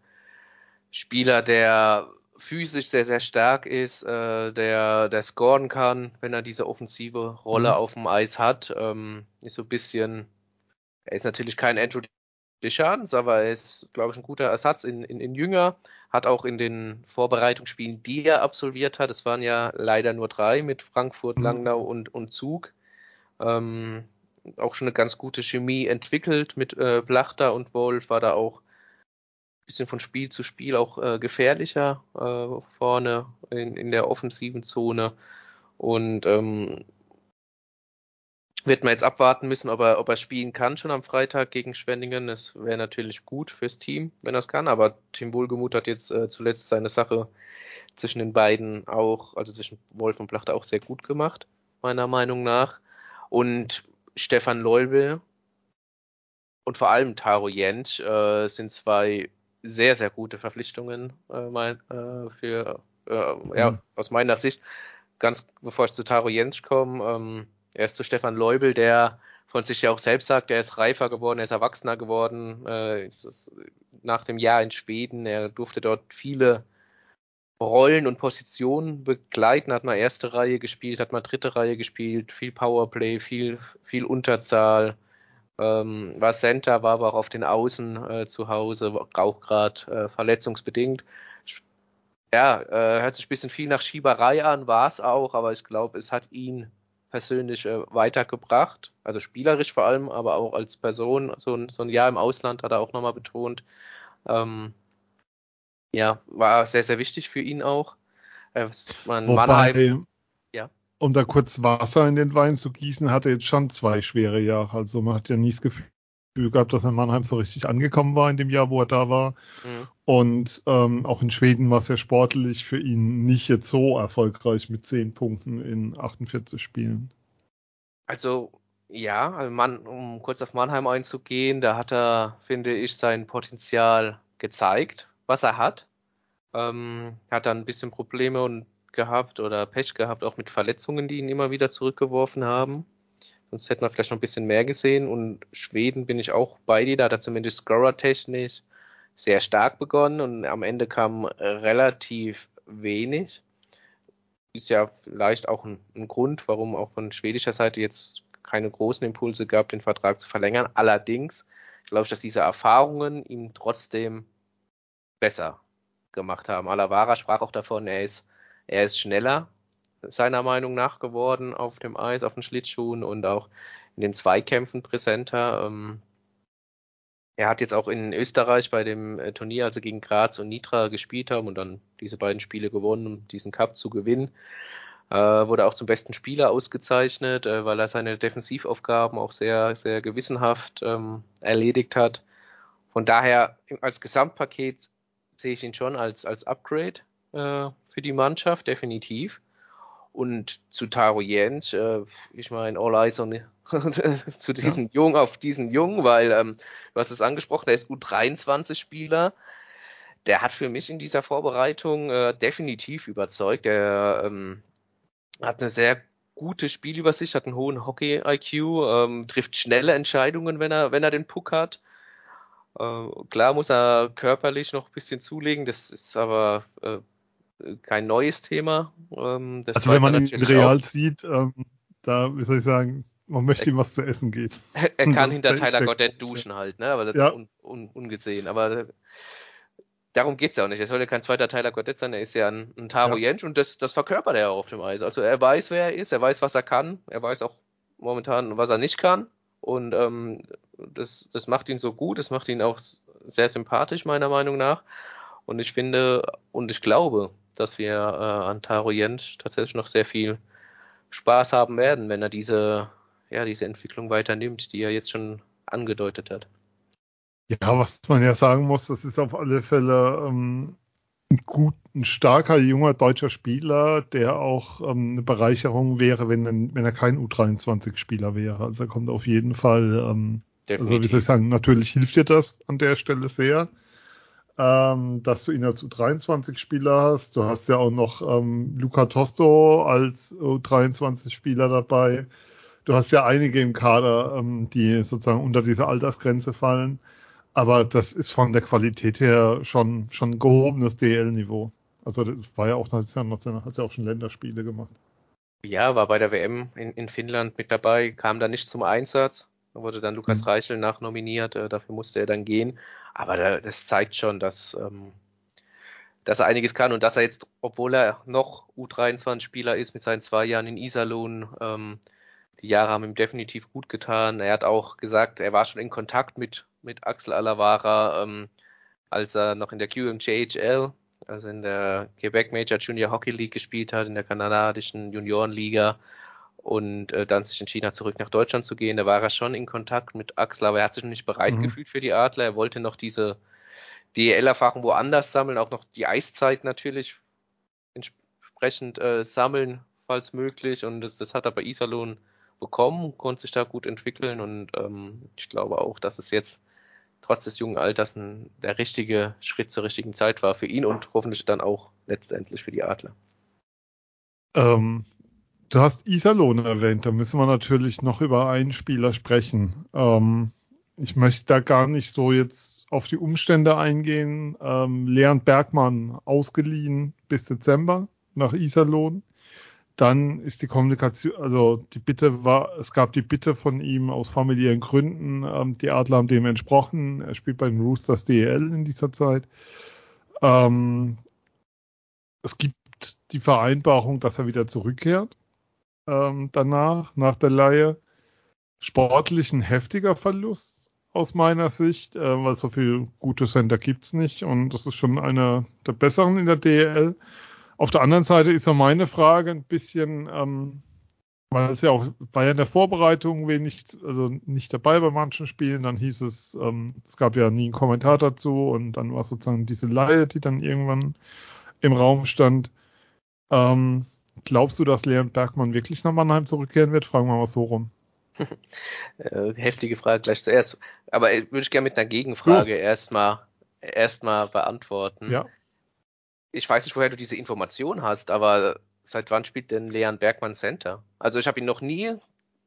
Spieler, der physisch sehr, sehr stark ist, äh, der, der scoren kann, wenn er diese offensive Rolle mhm. auf dem Eis hat. Ähm, ist so ein bisschen, er ist natürlich kein Andrew Deschamps, aber er ist, glaube ich, ein guter Ersatz in, in, in Jünger. Hat auch in den Vorbereitungsspielen, die er absolviert hat, es waren ja leider nur drei mit Frankfurt, mhm. Langnau und, und Zug, ähm, auch schon eine ganz gute Chemie entwickelt mit äh, Blachter und Wolf, war da auch bisschen von Spiel zu Spiel auch äh, gefährlicher äh, vorne in, in der offensiven Zone. Und ähm, wird man jetzt abwarten müssen, ob er, ob er spielen kann schon am Freitag gegen Schwenningen. Das wäre natürlich gut fürs Team, wenn er es kann. Aber Tim Wohlgemuth hat jetzt äh, zuletzt seine Sache zwischen den beiden auch, also zwischen Wolf und Plachter auch sehr gut gemacht, meiner Meinung nach. Und Stefan Leubel und vor allem Taro Jentsch äh, sind zwei sehr, sehr gute Verpflichtungen äh, mein, äh, für, äh, ja, mhm. aus meiner Sicht. Ganz bevor ich zu Taro Jens komme, ähm, er ist zu Stefan Leubel, der von sich ja auch selbst sagt, er ist reifer geworden, er ist erwachsener geworden. Äh, ist nach dem Jahr in Schweden, er durfte dort viele Rollen und Positionen begleiten, hat mal erste Reihe gespielt, hat mal dritte Reihe gespielt, viel Powerplay, viel, viel Unterzahl, ähm, war Center, war aber auch auf den Außen äh, zu Hause, auch gerade äh, verletzungsbedingt. Ja, äh, hört sich ein bisschen viel nach Schieberei an, war es auch, aber ich glaube, es hat ihn persönlich äh, weitergebracht, also spielerisch vor allem, aber auch als Person. So ein, so ein Jahr im Ausland hat er auch nochmal betont. Ähm, ja, war sehr, sehr wichtig für ihn auch. Äh, Wobei, Mannheim, um da kurz Wasser in den Wein zu gießen, hatte jetzt schon zwei schwere Jahre. Also man hat ja nie das Gefühl gehabt, dass er in Mannheim so richtig angekommen war in dem Jahr, wo er da war. Mhm. Und ähm, auch in Schweden war es ja sportlich für ihn nicht jetzt so erfolgreich mit zehn Punkten in 48 Spielen. Also ja, also Mann, um kurz auf Mannheim einzugehen, da hat er, finde ich, sein Potenzial gezeigt, was er hat. Ähm, hat dann ein bisschen Probleme und gehabt oder Pech gehabt, auch mit Verletzungen, die ihn immer wieder zurückgeworfen haben. Sonst hätten wir vielleicht noch ein bisschen mehr gesehen. Und Schweden bin ich auch bei dir, da hat er zumindest scorer-technisch sehr stark begonnen und am Ende kam relativ wenig. Ist ja vielleicht auch ein, ein Grund, warum auch von schwedischer Seite jetzt keine großen Impulse gab, den Vertrag zu verlängern. Allerdings glaube ich, dass diese Erfahrungen ihm trotzdem besser gemacht haben. Alavara sprach auch davon, er ist er ist schneller, seiner Meinung nach, geworden auf dem Eis, auf den Schlittschuhen und auch in den Zweikämpfen präsenter. Ähm, er hat jetzt auch in Österreich bei dem äh, Turnier, also gegen Graz und Nitra gespielt haben und dann diese beiden Spiele gewonnen, um diesen Cup zu gewinnen. Äh, wurde auch zum besten Spieler ausgezeichnet, äh, weil er seine Defensivaufgaben auch sehr, sehr gewissenhaft ähm, erledigt hat. Von daher als Gesamtpaket sehe ich ihn schon als, als Upgrade äh, für die Mannschaft, definitiv. Und zu Taro Jens, äh, ich meine, all eyes on zu diesem ja. Jungen, auf diesen Jungen, weil ähm, du hast es angesprochen, der ist U23-Spieler. Der hat für mich in dieser Vorbereitung äh, definitiv überzeugt. Der ähm, hat eine sehr gute Spielübersicht, hat einen hohen Hockey-IQ, ähm, trifft schnelle Entscheidungen, wenn er, wenn er den Puck hat. Äh, klar muss er körperlich noch ein bisschen zulegen, das ist aber äh, kein neues Thema. Ähm, also wenn man ihn real auch. sieht, ähm, da, wie soll ich sagen, man möchte ihm was zu essen geben. Er, er kann hinter Tyler Goddard duschen halt, ne? Aber das ja. ist un, un, ungesehen. Aber darum geht's ja auch nicht. Er soll ja kein zweiter Tyler Goddard sein, er ist ja ein, ein Taro ja. Jensch und das, das verkörpert er auch auf dem Eis. Also er weiß, wer er ist, er weiß, was er kann, er weiß auch momentan, was er nicht kann. Und ähm, das, das macht ihn so gut, das macht ihn auch sehr sympathisch, meiner Meinung nach. Und ich finde und ich glaube, dass wir äh, an Taro Jentsch tatsächlich noch sehr viel Spaß haben werden, wenn er diese, ja, diese Entwicklung weiternimmt, die er jetzt schon angedeutet hat. Ja, was man ja sagen muss, das ist auf alle Fälle ähm, ein gut, ein starker, junger deutscher Spieler, der auch ähm, eine Bereicherung wäre, wenn, wenn er kein U23-Spieler wäre. Also er kommt auf jeden Fall, ähm, also wie soll ich sagen, natürlich hilft dir das an der Stelle sehr, ähm, dass du ihn als U23-Spieler hast. Du hast ja auch noch ähm, Luca Tosto als U23-Spieler dabei. Du hast ja einige im Kader, ähm, die sozusagen unter diese Altersgrenze fallen. Aber das ist von der Qualität her schon, schon gehobenes DL-Niveau. Also das war ja auch, hat ja, hat ja auch schon Länderspiele gemacht. Ja, war bei der WM in, in Finnland mit dabei, kam da nicht zum Einsatz. Da wurde dann Lukas mhm. Reichel nachnominiert, äh, dafür musste er dann gehen. Aber da, das zeigt schon, dass, ähm, dass er einiges kann und dass er jetzt, obwohl er noch U23-Spieler ist mit seinen zwei Jahren in Iserlohn, ähm, die Jahre haben ihm definitiv gut getan. Er hat auch gesagt, er war schon in Kontakt mit mit Axel Alavara, ähm, als er noch in der QMJHL, also in der Quebec Major Junior Hockey League gespielt hat, in der kanadischen Juniorenliga und äh, dann sich entschieden hat, zurück nach Deutschland zu gehen. Da war er schon in Kontakt mit Axel, aber er hat sich noch nicht bereit mhm. gefühlt für die Adler. Er wollte noch diese DEL-Erfahrung woanders sammeln, auch noch die Eiszeit natürlich entsprechend äh, sammeln, falls möglich. Und das, das hat er bei Iserlohn bekommen, konnte sich da gut entwickeln und ähm, ich glaube auch, dass es jetzt trotz des jungen Alters ein, der richtige Schritt zur richtigen Zeit war für ihn und hoffentlich dann auch letztendlich für die Adler. Ähm, du hast Iserlohn erwähnt, da müssen wir natürlich noch über einen Spieler sprechen. Ähm, ich möchte da gar nicht so jetzt auf die Umstände eingehen. Ähm, Leon Bergmann ausgeliehen bis Dezember nach Iserlohn. Dann ist die Kommunikation, also die Bitte war, es gab die Bitte von ihm aus familiären Gründen, ähm, die Adler haben dem entsprochen. Er spielt bei den Roosters DEL in dieser Zeit. Ähm, es gibt die Vereinbarung, dass er wieder zurückkehrt ähm, danach, nach der Leihe. Sportlich ein heftiger Verlust aus meiner Sicht, äh, weil so viel gute Center gibt's nicht und das ist schon einer der besseren in der DEL. Auf der anderen Seite ist ja meine Frage ein bisschen, ähm, weil es ja auch, war ja in der Vorbereitung wenig, also nicht dabei bei manchen Spielen, dann hieß es, ähm, es gab ja nie einen Kommentar dazu und dann war sozusagen diese Laie, die dann irgendwann im Raum stand. Ähm, glaubst du, dass Leon Bergmann wirklich nach Mannheim zurückkehren wird? Fragen wir mal so rum. Äh, heftige Frage gleich zuerst. Aber würde ich gerne mit einer Gegenfrage erstmal erstmal beantworten. Ja ich weiß nicht, woher du diese Information hast, aber seit wann spielt denn Leon Bergmann Center? Also ich habe ihn noch nie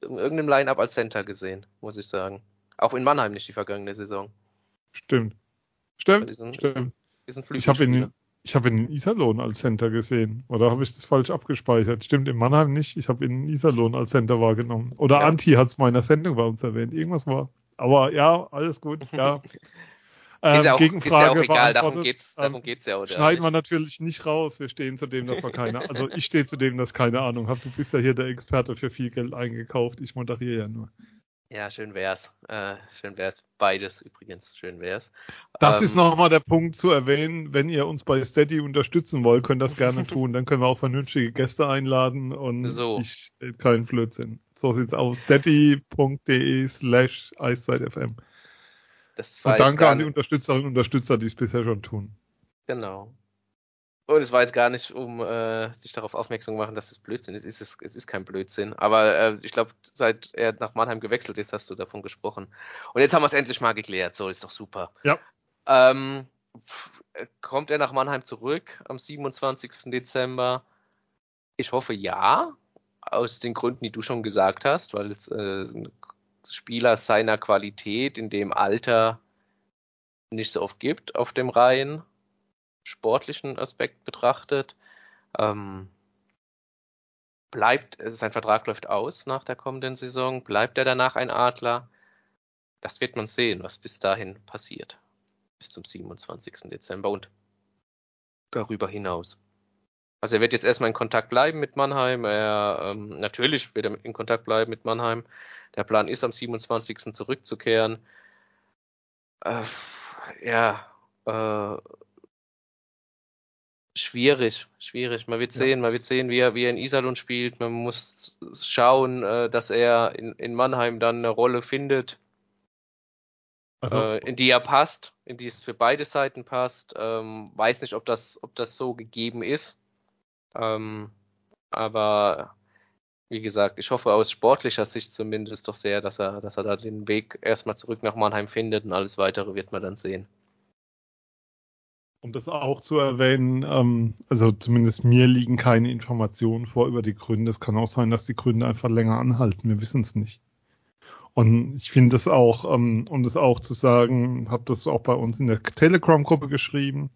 in irgendeinem Line-Up als Center gesehen, muss ich sagen. Auch in Mannheim nicht die vergangene Saison. Stimmt. Stimmt. Ein, stimmt. Ein ich habe ihn, ich hab ihn in Iserlohn als Center gesehen. Oder habe ich das falsch abgespeichert? Stimmt, in Mannheim nicht. Ich habe ihn in Iserlohn als Center wahrgenommen. Oder ja. Anti hat es meiner Sendung bei uns erwähnt. Irgendwas war. Aber ja, alles gut. Ja. Ähm, ist ja auch, Gegenfrage ist ja auch egal, darum geht's, darum ähm, geht's ja auch. Schneiden wir natürlich nicht raus. Wir stehen zu dem, dass wir keine, also ich stehe zu dem, dass keine Ahnung habe. Du bist ja hier der Experte für viel Geld eingekauft. Ich moderiere ja nur. Ja, schön wär's. Äh, schön wär's. Beides übrigens. Schön wär's. Das ähm, ist nochmal der Punkt zu erwähnen. Wenn ihr uns bei Steady unterstützen wollt, könnt das gerne tun. Dann können wir auch vernünftige Gäste einladen und so. ich keinen Blödsinn. So sieht's aus. steady.de slash eiszeitfm. Und danke an die Unterstützerinnen und Unterstützer, die es bisher schon tun. Genau. Und es war jetzt gar nicht, um äh, sich darauf aufmerksam zu machen, dass das Blödsinn ist. Es ist, es ist kein Blödsinn. Aber äh, ich glaube, seit er nach Mannheim gewechselt ist, hast du davon gesprochen. Und jetzt haben wir es endlich mal geklärt. So, ist doch super. Ja. Ähm, kommt er nach Mannheim zurück am 27. Dezember? Ich hoffe ja. Aus den Gründen, die du schon gesagt hast, weil es äh, Spieler seiner Qualität in dem Alter nicht so oft gibt auf dem rein sportlichen Aspekt betrachtet. Ähm, bleibt, sein Vertrag läuft aus nach der kommenden Saison, bleibt er danach ein Adler? Das wird man sehen, was bis dahin passiert. Bis zum 27. Dezember und darüber hinaus. Also er wird jetzt erstmal in Kontakt bleiben mit Mannheim. Er, ähm, natürlich wird er in Kontakt bleiben mit Mannheim. Der Plan ist, am 27. zurückzukehren. Äh, ja, äh, schwierig, schwierig. Man wird sehen, ja. man wird sehen, wie er, wie er in Iserlohn spielt. Man muss schauen, äh, dass er in, in Mannheim dann eine Rolle findet. also, äh, in die er passt, in die es für beide Seiten passt. Ähm, weiß nicht, ob das, ob das so gegeben ist. Ähm, aber wie gesagt, ich hoffe aus sportlicher Sicht zumindest doch sehr, dass er, dass er da den Weg erstmal zurück nach Mannheim findet und alles weitere wird man dann sehen. Um das auch zu erwähnen, ähm, also zumindest mir liegen keine Informationen vor über die Gründe. Es kann auch sein, dass die Gründe einfach länger anhalten. Wir wissen es nicht. Und ich finde es auch, ähm, um das auch zu sagen, habe das auch bei uns in der Telegram-Gruppe geschrieben,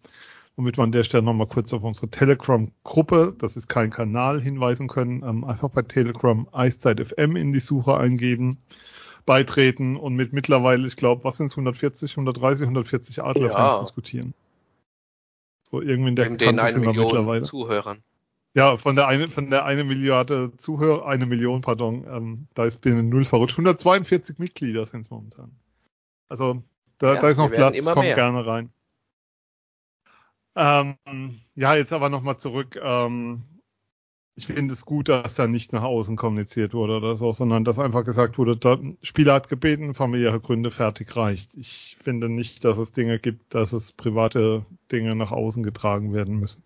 womit wir an der Stelle nochmal kurz auf unsere Telegram-Gruppe, das ist kein Kanal, hinweisen können. Ähm, einfach bei Telegram Eiszeit FM in die Suche eingeben, beitreten und mit mittlerweile, ich glaube, was sind es, 140, 130, 140 Adlerfans ja. diskutieren. So irgendwie in der Neben den eine Million Zuhörern. Ja, von der eine, von der eine Milliarde Zuhörer, eine Million, pardon, ähm, da ist binnen null verrutscht. 142 Mitglieder sind es momentan. Also da, ja, da ist noch Platz, kommt mehr. gerne rein. Ähm, ja, jetzt aber nochmal zurück. Ähm, ich finde es gut, dass da nicht nach außen kommuniziert wurde oder so, sondern dass einfach gesagt wurde, der Spieler hat gebeten, familiäre Gründe fertig reicht. Ich finde nicht, dass es Dinge gibt, dass es private Dinge nach außen getragen werden müssen.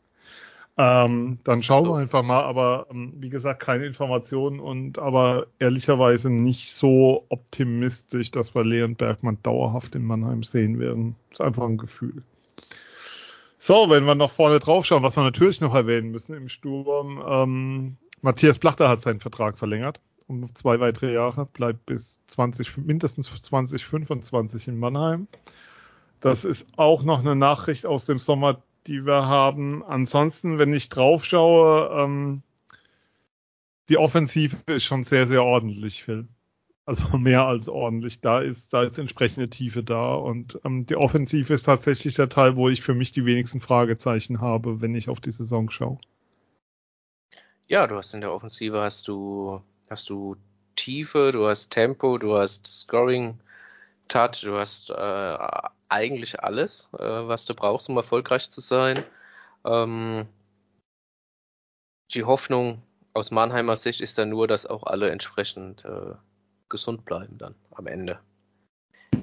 Ähm, dann schauen so. wir einfach mal, aber ähm, wie gesagt, keine Informationen und aber ehrlicherweise nicht so optimistisch, dass wir Leon Bergmann dauerhaft in Mannheim sehen werden. ist einfach ein Gefühl. So, wenn wir noch vorne drauf schauen, was wir natürlich noch erwähnen müssen im Sturm, ähm, Matthias Plachter hat seinen Vertrag verlängert um zwei weitere Jahre, bleibt bis 20, mindestens 2025 in Mannheim. Das ist auch noch eine Nachricht aus dem Sommer, die wir haben. Ansonsten, wenn ich drauf schaue, ähm, die Offensive ist schon sehr, sehr ordentlich, Phil. Also mehr als ordentlich. Da ist, da ist entsprechende Tiefe da. Und ähm, die Offensive ist tatsächlich der Teil, wo ich für mich die wenigsten Fragezeichen habe, wenn ich auf die Saison schaue. Ja, du hast in der Offensive hast du, hast du Tiefe, du hast Tempo, du hast Scoring, Touch, du hast äh, eigentlich alles, äh, was du brauchst, um erfolgreich zu sein. Ähm, die Hoffnung aus Mannheimer Sicht ist dann nur, dass auch alle entsprechend äh, gesund bleiben dann am Ende.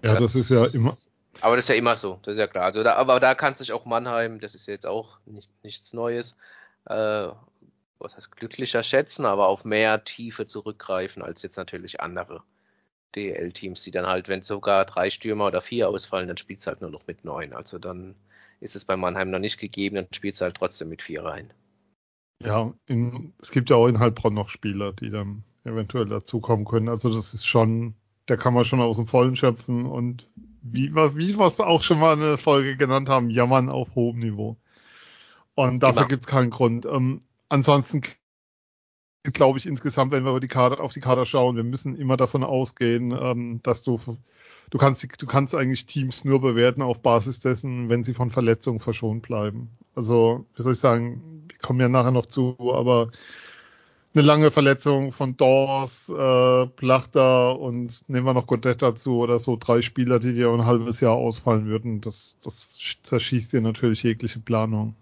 Ja, das, das, ist ja immer. Aber das ist ja immer so, das ist ja klar. Also da, aber da kann sich auch Mannheim, das ist jetzt auch nicht, nichts Neues, äh, was heißt glücklicher schätzen, aber auf mehr Tiefe zurückgreifen als jetzt natürlich andere. DL-Teams, die dann halt, wenn sogar drei Stürmer oder vier ausfallen, dann spielt es halt nur noch mit neun. Also dann ist es bei Mannheim noch nicht gegeben, dann spielt es halt trotzdem mit vier rein. Ja, in, es gibt ja auch in Heilbronn noch Spieler, die dann eventuell dazukommen können. Also das ist schon, da kann man schon aus dem Vollen schöpfen und wie, wie was wir auch schon mal eine Folge genannt haben, jammern auf hohem Niveau. Und dafür gibt es keinen Grund. Ähm, ansonsten glaube ich, insgesamt, wenn wir die Kader, auf die Kader schauen, wir müssen immer davon ausgehen, ähm, dass du, du kannst, du kannst eigentlich Teams nur bewerten auf Basis dessen, wenn sie von Verletzungen verschont bleiben. Also, wie soll ich sagen, wir kommen ja nachher noch zu, aber eine lange Verletzung von Dawes, äh, Plachter und nehmen wir noch Godet dazu oder so drei Spieler, die dir ein halbes Jahr ausfallen würden, das, das zerschießt dir natürlich jegliche Planung.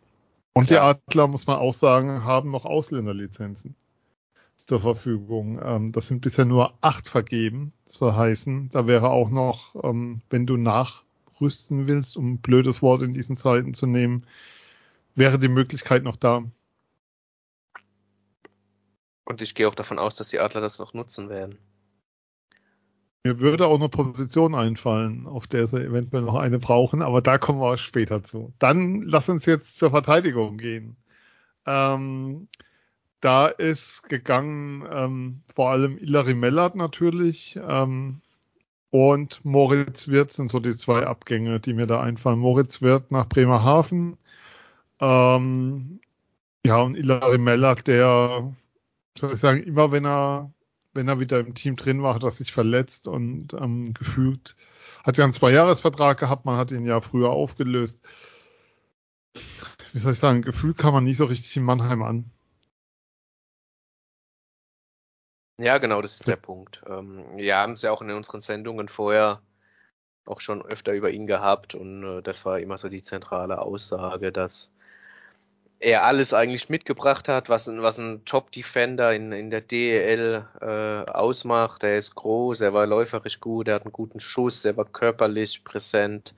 Und Klar. die Adler, muss man auch sagen, haben noch Ausländerlizenzen zur Verfügung. Ähm, das sind bisher nur acht vergeben, zu heißen. Da wäre auch noch, ähm, wenn du nachrüsten willst, um ein blödes Wort in diesen Zeiten zu nehmen, wäre die Möglichkeit noch da. Und ich gehe auch davon aus, dass die Adler das noch nutzen werden. Mir würde auch eine Position einfallen, auf der sie eventuell noch eine brauchen, aber da kommen wir später zu. Dann lass uns jetzt zur Verteidigung gehen. Ähm, da ist gegangen ähm, vor allem Ilari Mellert natürlich ähm, und Moritz Wirth sind so die zwei Abgänge, die mir da einfallen. Moritz Wirth nach Bremerhaven. Ähm, ja, und Ilari Mellert, der, soll ich sagen, immer wenn er, wenn er wieder im Team drin war, hat er sich verletzt und ähm, gefühlt, hat ja einen Zwei-Jahres-Vertrag gehabt, man hat ihn ja früher aufgelöst. Wie soll ich sagen, Gefühl kam man nie so richtig in Mannheim an. Ja, genau, das ist der Punkt. Ähm, wir haben es ja auch in unseren Sendungen vorher auch schon öfter über ihn gehabt und äh, das war immer so die zentrale Aussage, dass er alles eigentlich mitgebracht hat, was, was ein Top-Defender in, in der DEL äh, ausmacht. Er ist groß, er war läuferisch gut, er hat einen guten Schuss, er war körperlich präsent.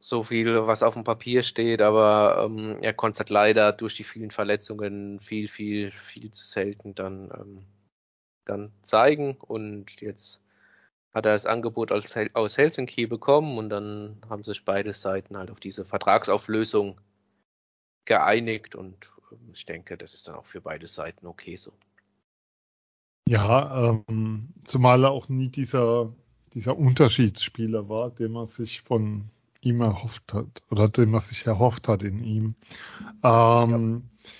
So viel, was auf dem Papier steht, aber ähm, er konnte es halt leider durch die vielen Verletzungen viel, viel, viel zu selten dann, ähm, dann zeigen. Und jetzt hat er das Angebot aus, aus Helsinki bekommen und dann haben sich beide Seiten halt auf diese Vertragsauflösung geeinigt und ähm, ich denke, das ist dann auch für beide Seiten okay so. Ja, ähm, zumal er auch nie dieser, dieser Unterschiedsspieler war, den man sich von ihm erhofft hat oder den man sich erhofft hat in ihm. Ähm, ja.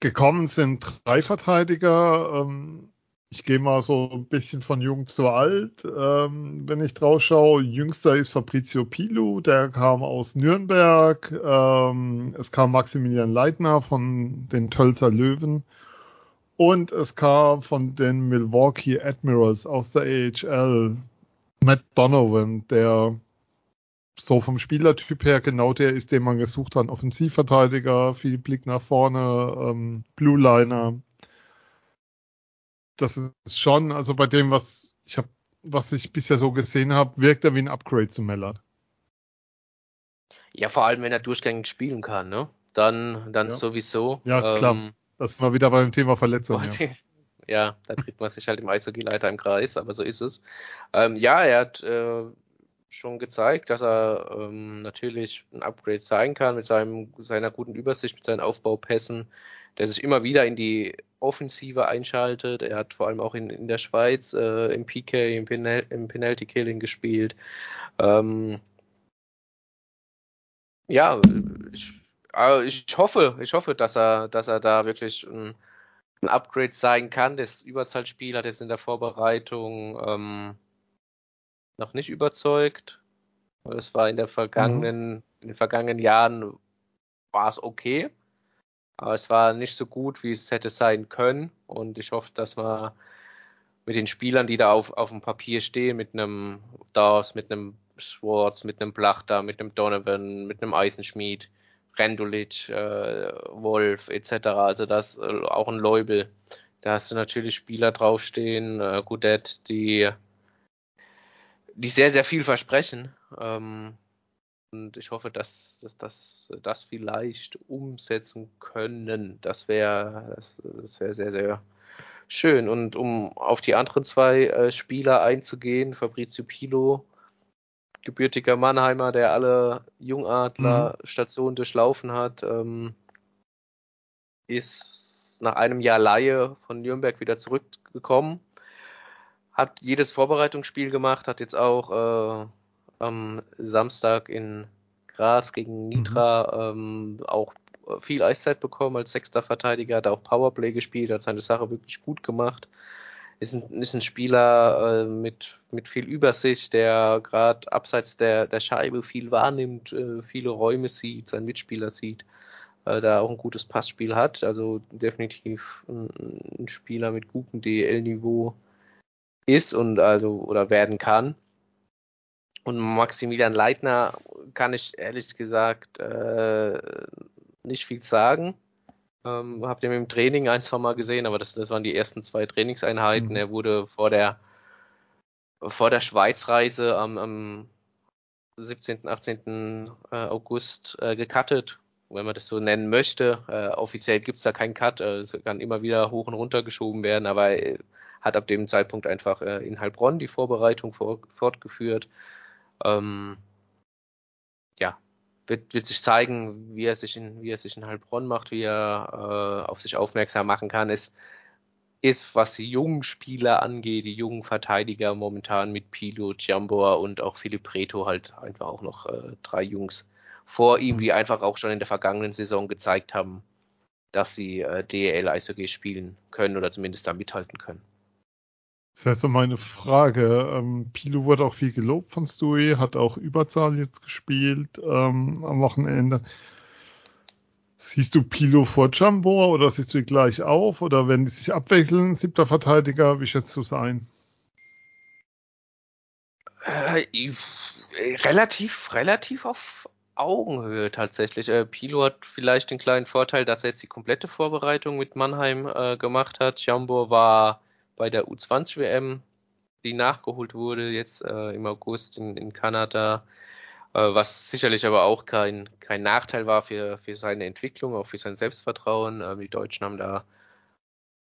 Gekommen sind drei Verteidiger. Ähm, ich gehe mal so ein bisschen von jung zu alt. Ähm, wenn ich drauf schaue, jüngster ist Fabrizio Pilu, der kam aus Nürnberg. Ähm, es kam Maximilian Leitner von den Tölzer Löwen. Und es kam von den Milwaukee Admirals aus der AHL Matt Donovan, der so vom Spielertyp her genau der ist, den man gesucht hat. Offensivverteidiger, viel Blick nach vorne, ähm, Blue Liner das ist schon, also bei dem, was ich habe, was ich bisher so gesehen habe, wirkt er wie ein Upgrade zu Mellard. Ja, vor allem, wenn er durchgängig spielen kann, ne? Dann, dann ja. sowieso. Ja, klar. Ähm, das war wieder beim Thema Verletzung. Ja. ja, da dreht man sich halt im Eishockey-Leiter im Kreis, aber so ist es. Ähm, ja, er hat äh, schon gezeigt, dass er ähm, natürlich ein Upgrade sein kann mit seinem, seiner guten Übersicht, mit seinen Aufbaupässen, der sich immer wieder in die Offensive einschaltet. Er hat vor allem auch in, in der Schweiz äh, im PK, im, Penal im Penalty Killing gespielt. Ähm, ja, ich, äh, ich hoffe, ich hoffe, dass er, dass er da wirklich ein, ein Upgrade sein kann. Das Überzahlspiel hat jetzt in der Vorbereitung ähm, noch nicht überzeugt. Es war in der vergangenen, mhm. in den vergangenen Jahren war es okay. Aber es war nicht so gut, wie es hätte sein können. Und ich hoffe, dass man mit den Spielern, die da auf, auf dem Papier stehen, mit einem Dawes, mit einem Schwartz, mit einem Blachter, mit einem Donovan, mit einem Eisenschmied, Rendulic, äh, Wolf etc., also das äh, auch ein Leubel. Da hast du natürlich Spieler draufstehen, äh, Goudet, die, die sehr, sehr viel versprechen. Ähm, und ich hoffe, dass, dass, dass das vielleicht umsetzen können. Das wäre das, das wäre sehr, sehr schön. Und um auf die anderen zwei äh, Spieler einzugehen, Fabrizio Pilo, gebürtiger Mannheimer, der alle Jungadler-Stationen mhm. durchlaufen hat, ähm, ist nach einem Jahr Laie von Nürnberg wieder zurückgekommen, hat jedes Vorbereitungsspiel gemacht, hat jetzt auch äh, am Samstag in Graz gegen Nitra mhm. ähm, auch viel Eiszeit bekommen als sechster Verteidiger, hat auch Powerplay gespielt, hat seine Sache wirklich gut gemacht. Ist ein, ist ein Spieler äh, mit, mit viel Übersicht, der gerade abseits der, der Scheibe viel wahrnimmt, äh, viele Räume sieht, seinen Mitspieler sieht, äh, da auch ein gutes Passspiel hat. Also definitiv ein, ein Spieler mit gutem DL-Niveau ist und also oder werden kann. Und Maximilian Leitner kann ich ehrlich gesagt äh, nicht viel sagen. Ähm, habt ihr im Training ein, zwei Mal gesehen, aber das, das waren die ersten zwei Trainingseinheiten. Mhm. Er wurde vor der vor der Schweizreise am, am 17., 18. Äh, August äh, gecuttet, wenn man das so nennen möchte. Äh, offiziell gibt's da keinen Cut, äh, es kann immer wieder hoch und runter geschoben werden, aber er hat ab dem Zeitpunkt einfach äh, in Heilbronn die Vorbereitung vor, fortgeführt. Ähm, ja, wird, wird sich zeigen, wie er sich in, wie er sich in Heilbronn macht, wie er äh, auf sich aufmerksam machen kann. Es ist, was die jungen Spieler angeht, die jungen Verteidiger momentan mit Pilo, Giambor und auch Philipp Preto halt einfach auch noch äh, drei Jungs vor ihm, die einfach auch schon in der vergangenen Saison gezeigt haben, dass sie äh, DEL Eishockey spielen können oder zumindest da mithalten können. Das wäre so meine Frage. Ähm, Pilo wurde auch viel gelobt von Stewie, hat auch Überzahl jetzt gespielt ähm, am Wochenende. Siehst du Pilo vor Jumbo oder siehst du ihn gleich auf? Oder wenn die sich abwechseln, siebter Verteidiger, wie schätzt du es ein? Äh, relativ, relativ auf, Augenhöhe tatsächlich. Äh, Pilo hat vielleicht den kleinen Vorteil, dass er jetzt die komplette Vorbereitung mit Mannheim äh, gemacht hat. Jambor war bei der U20 WM, die nachgeholt wurde jetzt äh, im August in, in Kanada, äh, was sicherlich aber auch kein, kein Nachteil war für, für seine Entwicklung, auch für sein Selbstvertrauen. Äh, die Deutschen haben da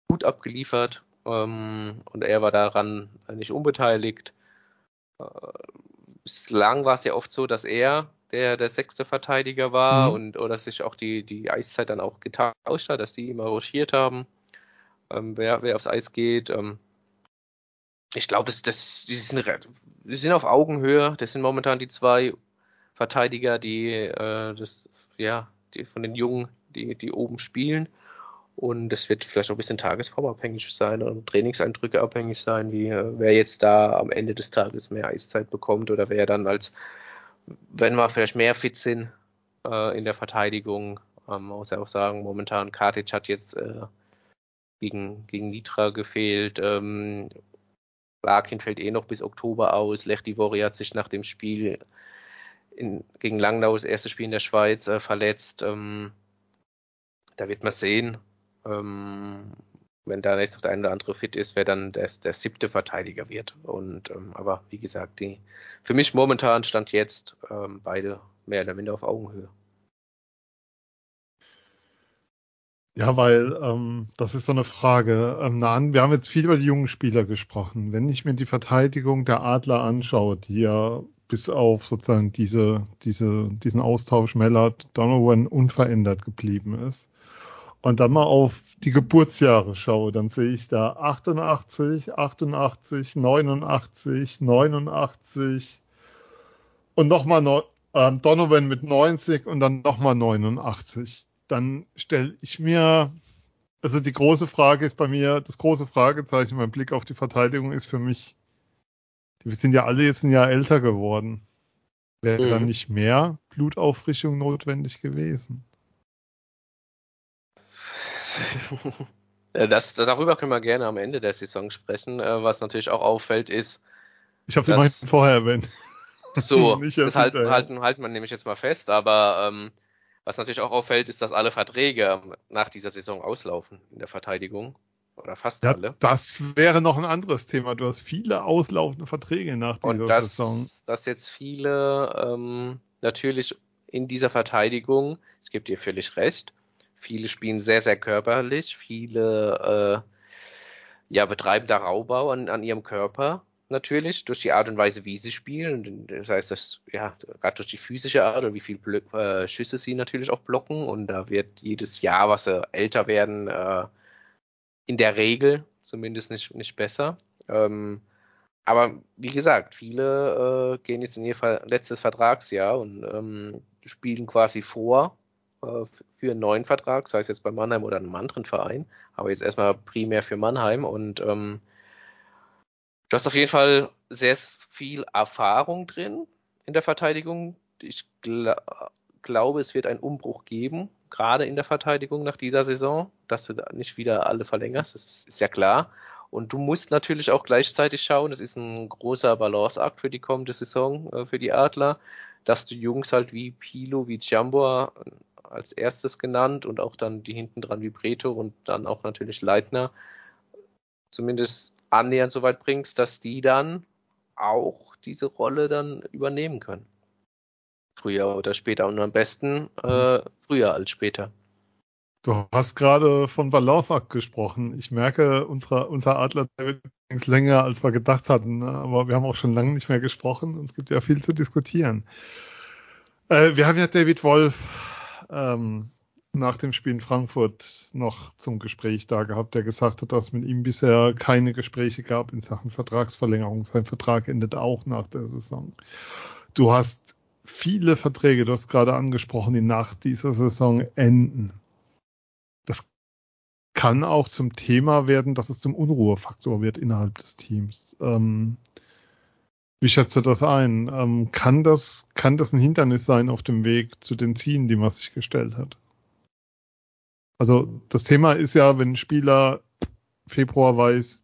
gut abgeliefert ähm, und er war daran nicht unbeteiligt. Äh, bislang war es ja oft so, dass er der der sechste Verteidiger war mhm. und oder sich auch die die Eiszeit dann auch getauscht hat, dass sie immer rotiert haben, ähm, wer wer aufs Eis geht. Ähm, ich glaube, das das die sind die sind auf Augenhöhe. Das sind momentan die zwei Verteidiger, die äh, das ja die von den Jungen, die die oben spielen. Und es wird vielleicht auch ein bisschen tagesformabhängig sein und Trainingseindrücke abhängig sein, wie äh, wer jetzt da am Ende des Tages mehr Eiszeit bekommt oder wer dann als wenn wir vielleicht mehr fit sind äh, in der Verteidigung, ähm, muss ja auch sagen, momentan Kartic hat jetzt äh, gegen, gegen Nitra gefehlt. Ähm, Larkin fällt eh noch bis Oktober aus. Lechtivori hat sich nach dem Spiel in, gegen Langnau, das erste Spiel in der Schweiz, äh, verletzt. Ähm, da wird man sehen, ähm, wenn da jetzt noch der eine oder andere fit ist, wer dann der, der siebte Verteidiger wird. Und ähm, aber wie gesagt, die für mich momentan stand jetzt ähm, beide mehr oder minder auf Augenhöhe. Ja, weil ähm, das ist so eine Frage. Ähm, wir haben jetzt viel über die jungen Spieler gesprochen. Wenn ich mir die Verteidigung der Adler anschaue, die ja bis auf sozusagen diese, diese, diesen Austausch Mellard Donovan unverändert geblieben ist, und dann mal auf die Geburtsjahre schaue, dann sehe ich da 88, 88, 89, 89 und nochmal ähm, Donovan mit 90 und dann nochmal 89. Dann stelle ich mir, also die große Frage ist bei mir, das große Fragezeichen beim Blick auf die Verteidigung ist für mich, wir sind ja alle jetzt ein Jahr älter geworden. Wäre mhm. dann nicht mehr Blutauffrischung notwendig gewesen? Das, darüber können wir gerne am Ende der Saison sprechen. Äh, was natürlich auch auffällt, ist. Ich habe es vorher erwähnt. So, das halten, halten, halten man nämlich jetzt mal fest, aber ähm, was natürlich auch auffällt, ist, dass alle Verträge nach dieser Saison auslaufen in der Verteidigung. Oder fast ja, alle. Das wäre noch ein anderes Thema. Du hast viele auslaufende Verträge nach dieser Und das, Saison. Dass jetzt viele ähm, natürlich in dieser Verteidigung, ich gebe dir völlig recht, Viele spielen sehr, sehr körperlich. Viele äh, ja, betreiben da Raubau an, an ihrem Körper natürlich durch die Art und Weise, wie sie spielen. Das heißt, dass ja gerade durch die physische Art und wie viele Blö äh, Schüsse sie natürlich auch blocken. Und da wird jedes Jahr, was sie älter werden, äh, in der Regel zumindest nicht nicht besser. Ähm, aber wie gesagt, viele äh, gehen jetzt in ihr letztes Vertragsjahr und ähm, spielen quasi vor äh, für einen neuen Vertrag, sei es jetzt bei Mannheim oder einem anderen Verein, aber jetzt erstmal primär für Mannheim und ähm, du hast auf jeden Fall sehr viel Erfahrung drin in der Verteidigung. Ich gl glaube, es wird einen Umbruch geben, gerade in der Verteidigung nach dieser Saison, dass du da nicht wieder alle verlängerst, das ist, ja klar. Und du musst natürlich auch gleichzeitig schauen, das ist ein großer Balanceakt für die kommende Saison, äh, für die Adler, dass du Jungs halt wie Pilo, wie Jambor als erstes genannt und auch dann die hinten dran wie Breto und dann auch natürlich Leitner zumindest annähernd so weit bringst, dass die dann auch diese Rolle dann übernehmen können. Früher oder später und am besten äh, früher als später. Du hast gerade von Balanceakt gesprochen. Ich merke, unser, unser Adler wird länger, als wir gedacht hatten, aber wir haben auch schon lange nicht mehr gesprochen und es gibt ja viel zu diskutieren. Äh, wir haben ja David Wolf ähm, nach dem Spiel in Frankfurt noch zum Gespräch da gehabt, der gesagt hat, dass mit ihm bisher keine Gespräche gab in Sachen Vertragsverlängerung. Sein Vertrag endet auch nach der Saison. Du hast viele Verträge, du hast gerade angesprochen, die nach dieser Saison enden. Das kann auch zum Thema werden, dass es zum Unruhefaktor wird innerhalb des Teams. Ähm, wie schätzt du das ein? Ähm, kann das, kann das ein Hindernis sein auf dem Weg zu den Zielen, die man sich gestellt hat? Also das Thema ist ja, wenn ein Spieler Februar weiß,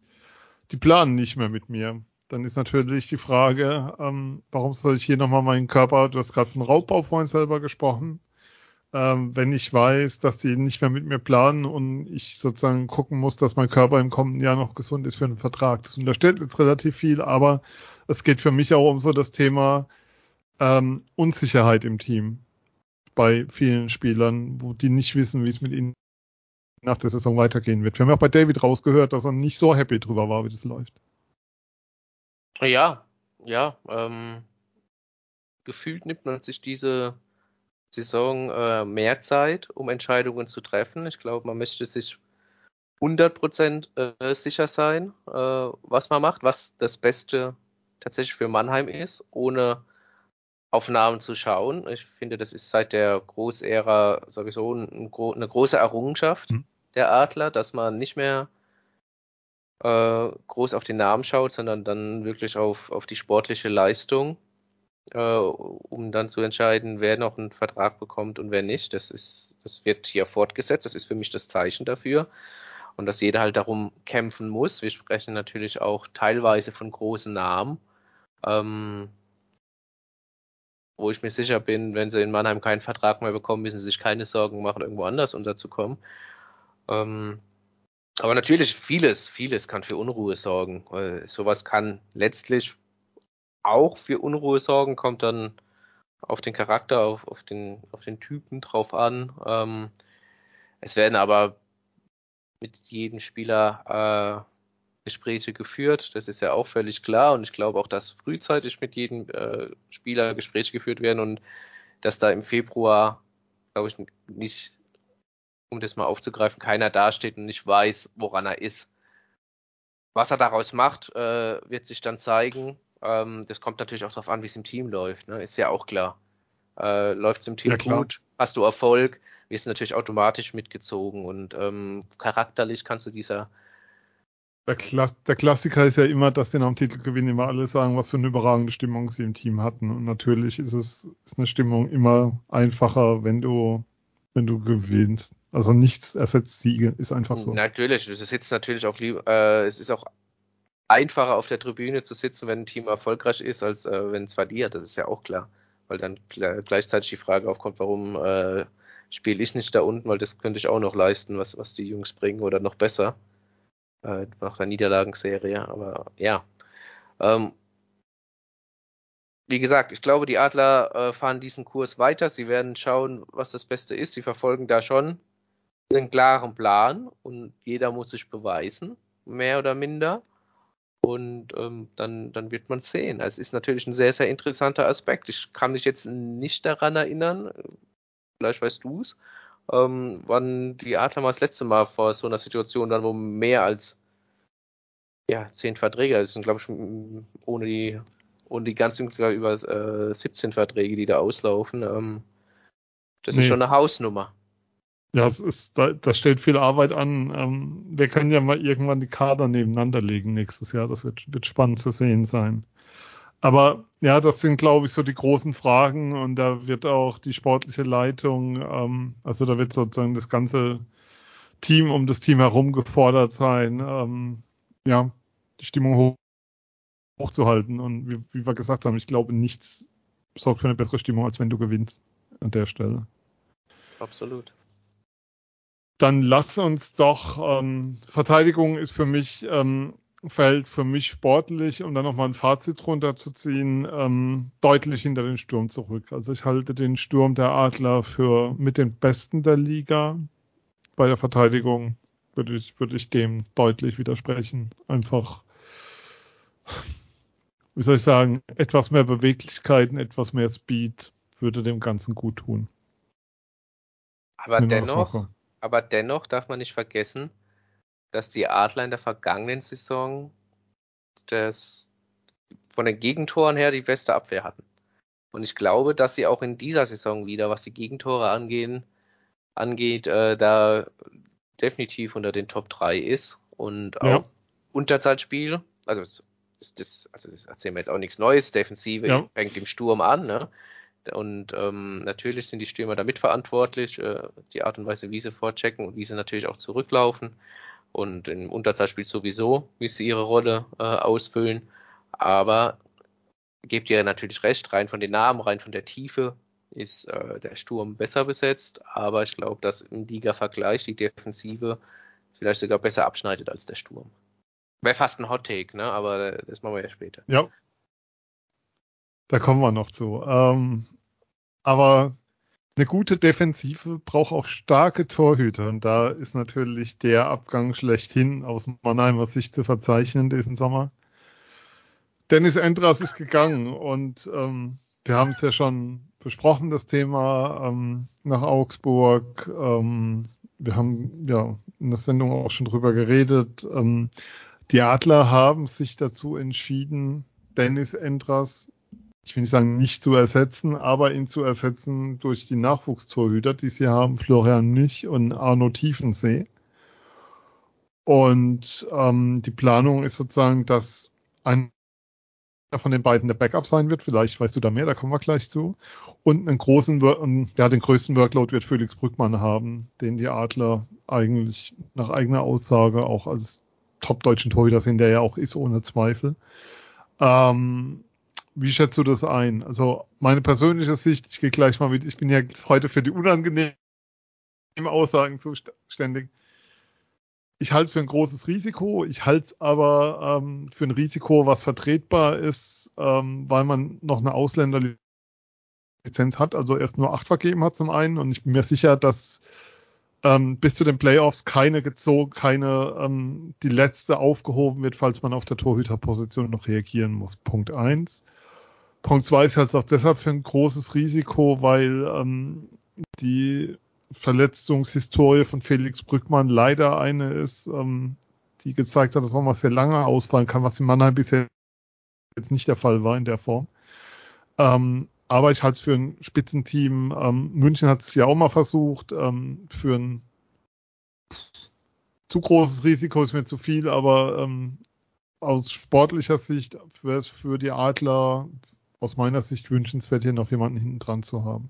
die planen nicht mehr mit mir. dann ist natürlich die Frage, ähm, warum soll ich hier nochmal meinen Körper, du hast gerade von Raubbau vorhin selber gesprochen, ähm, wenn ich weiß, dass die nicht mehr mit mir planen und ich sozusagen gucken muss, dass mein Körper im kommenden Jahr noch gesund ist für einen Vertrag. Das unterstellt jetzt relativ viel, aber es geht für mich auch um so das Thema ähm, Unsicherheit im Team bei vielen Spielern, wo die nicht wissen, wie es mit ihnen nach der Saison weitergehen wird. Wir haben ja auch bei David rausgehört, dass er nicht so happy drüber war, wie das läuft. Ja, ja. Ähm, gefühlt nimmt man sich diese Saison äh, mehr Zeit, um Entscheidungen zu treffen. Ich glaube, man möchte sich 100% äh, sicher sein, äh, was man macht, was das Beste tatsächlich für Mannheim ist, ohne auf Namen zu schauen. Ich finde, das ist seit der Großära sowieso ein, ein, eine große Errungenschaft mhm. Der Adler, dass man nicht mehr äh, groß auf den Namen schaut, sondern dann wirklich auf, auf die sportliche Leistung, äh, um dann zu entscheiden, wer noch einen Vertrag bekommt und wer nicht. Das ist, das wird hier fortgesetzt. Das ist für mich das Zeichen dafür. Und dass jeder halt darum kämpfen muss. Wir sprechen natürlich auch teilweise von großen Namen. Ähm, wo ich mir sicher bin, wenn sie in Mannheim keinen Vertrag mehr bekommen, müssen sie sich keine Sorgen machen, irgendwo anders unterzukommen. Ähm, aber natürlich, vieles, vieles kann für Unruhe sorgen. Weil sowas kann letztlich auch für Unruhe sorgen, kommt dann auf den Charakter, auf, auf, den, auf den Typen drauf an. Ähm, es werden aber mit jedem Spieler äh, Gespräche geführt. Das ist ja auch völlig klar. Und ich glaube auch, dass frühzeitig mit jedem äh, Spieler Gespräche geführt werden und dass da im Februar, glaube ich, nicht um das mal aufzugreifen, keiner dasteht und nicht weiß, woran er ist. Was er daraus macht, äh, wird sich dann zeigen. Ähm, das kommt natürlich auch darauf an, wie es im Team läuft. Ne? Ist ja auch klar. Äh, läuft es im Team ja, gut, hast du Erfolg, wirst du natürlich automatisch mitgezogen und ähm, charakterlich kannst du dieser der, Klass der, Klassiker ist ja immer, dass den am Titelgewinn immer alle sagen, was für eine überragende Stimmung sie im Team hatten. Und natürlich ist es ist eine Stimmung immer einfacher, wenn du wenn du gewinnst. Also nichts ersetzt Siege, ist einfach so. Natürlich, du sitzt natürlich auch lieber, äh, es ist auch einfacher auf der Tribüne zu sitzen, wenn ein Team erfolgreich ist, als äh, wenn es verliert, das ist ja auch klar. Weil dann gleichzeitig die Frage aufkommt, warum äh, spiele ich nicht da unten, weil das könnte ich auch noch leisten, was, was die Jungs bringen oder noch besser. Äh, nach der Niederlagenserie, aber ja. Ähm, wie gesagt, ich glaube, die Adler äh, fahren diesen Kurs weiter. Sie werden schauen, was das Beste ist. Sie verfolgen da schon einen klaren Plan und jeder muss sich beweisen, mehr oder minder. Und ähm, dann, dann wird man sehen. Also, es ist natürlich ein sehr, sehr interessanter Aspekt. Ich kann mich jetzt nicht daran erinnern, vielleicht weißt du es, ähm, wann die Adler mal das letzte Mal vor so einer Situation dann, wo mehr als ja, zehn Verträge, das sind glaube ich ohne die und die ganzen sogar über äh, 17 Verträge, die da auslaufen. Ähm, das nee. ist schon eine Hausnummer. Ja, es ist, da, das stellt viel Arbeit an. Ähm, wir können ja mal irgendwann die Kader nebeneinander legen nächstes Jahr. Das wird, wird spannend zu sehen sein. Aber ja, das sind, glaube ich, so die großen Fragen und da wird auch die sportliche Leitung, ähm, also da wird sozusagen das ganze Team um das Team herum gefordert sein, ähm, ja, die Stimmung hoch hochzuhalten. Und wie, wie wir gesagt haben, ich glaube, nichts sorgt für eine bessere Stimmung, als wenn du gewinnst an der Stelle. Absolut. Dann lass uns doch, ähm, Verteidigung ist für mich, ähm, fällt für mich sportlich, um dann nochmal ein Fazit runterzuziehen, ähm, deutlich hinter den Sturm zurück. Also ich halte den Sturm der Adler für mit den Besten der Liga. Bei der Verteidigung würde ich, würde ich dem deutlich widersprechen. Einfach wie soll ich sagen, etwas mehr Beweglichkeiten, etwas mehr Speed würde dem Ganzen gut tun. Aber dennoch, aber dennoch darf man nicht vergessen, dass die Adler in der vergangenen Saison das von den Gegentoren her die beste Abwehr hatten. Und ich glaube, dass sie auch in dieser Saison wieder, was die Gegentore angehen, angeht, äh, da definitiv unter den Top 3 ist. Und auch ja. Unterzahlspiel, also das, also das erzählen wir jetzt auch nichts Neues. Defensive ja. fängt im Sturm an, ne? Und ähm, natürlich sind die Stürmer da mitverantwortlich, äh, die Art und Weise, wie sie vorchecken und wie sie natürlich auch zurücklaufen. Und im Unterzahlspiel sowieso, wie sie ihre Rolle äh, ausfüllen. Aber gebt ihr natürlich recht, rein von den Namen, rein von der Tiefe ist äh, der Sturm besser besetzt, aber ich glaube, dass im Liga-Vergleich die Defensive vielleicht sogar besser abschneidet als der Sturm. Wäre fast ein Hot Take, ne? aber das machen wir ja später. Ja. Da kommen wir noch zu. Ähm, aber eine gute Defensive braucht auch starke Torhüter und da ist natürlich der Abgang schlechthin aus Mannheimer Sicht zu verzeichnen diesen Sommer. Dennis Endras ist gegangen und ähm, wir haben es ja schon besprochen, das Thema ähm, nach Augsburg. Ähm, wir haben ja in der Sendung auch schon drüber geredet. Ähm, die Adler haben sich dazu entschieden, Dennis Endras, ich will nicht sagen nicht zu ersetzen, aber ihn zu ersetzen durch die Nachwuchstorhüter, die sie haben, Florian Nich und Arno Tiefensee. Und ähm, die Planung ist sozusagen, dass ein von den beiden der Backup sein wird. Vielleicht weißt du da mehr, da kommen wir gleich zu. Und einen großen, ja, den größten Workload wird Felix Brückmann haben, den die Adler eigentlich nach eigener Aussage auch als top-deutschen Torhüter sehen, der ja auch ist, ohne Zweifel. Ähm, wie schätzt du das ein? Also meine persönliche Sicht, ich gehe gleich mal mit, ich bin ja heute für die unangenehmen Aussagen zuständig ich halte es für ein großes Risiko. Ich halte es aber ähm, für ein Risiko, was vertretbar ist, ähm, weil man noch eine Ausländerlizenz hat, also erst nur acht vergeben hat zum einen. Und ich bin mir sicher, dass ähm, bis zu den Playoffs keine gezogen, keine ähm, die letzte aufgehoben wird, falls man auf der Torhüterposition noch reagieren muss. Punkt eins. Punkt zwei ist halt auch deshalb für ein großes Risiko, weil ähm, die Verletzungshistorie von Felix Brückmann leider eine ist, ähm, die gezeigt hat, dass man mal sehr lange ausfallen kann, was in Mannheim bisher jetzt nicht der Fall war in der Form. Ähm, aber ich halte es für ein Spitzenteam. Ähm, München hat es ja auch mal versucht. Ähm, für ein zu großes Risiko ist mir zu viel, aber ähm, aus sportlicher Sicht wäre es für die Adler aus meiner Sicht wünschenswert, hier noch jemanden hinten dran zu haben.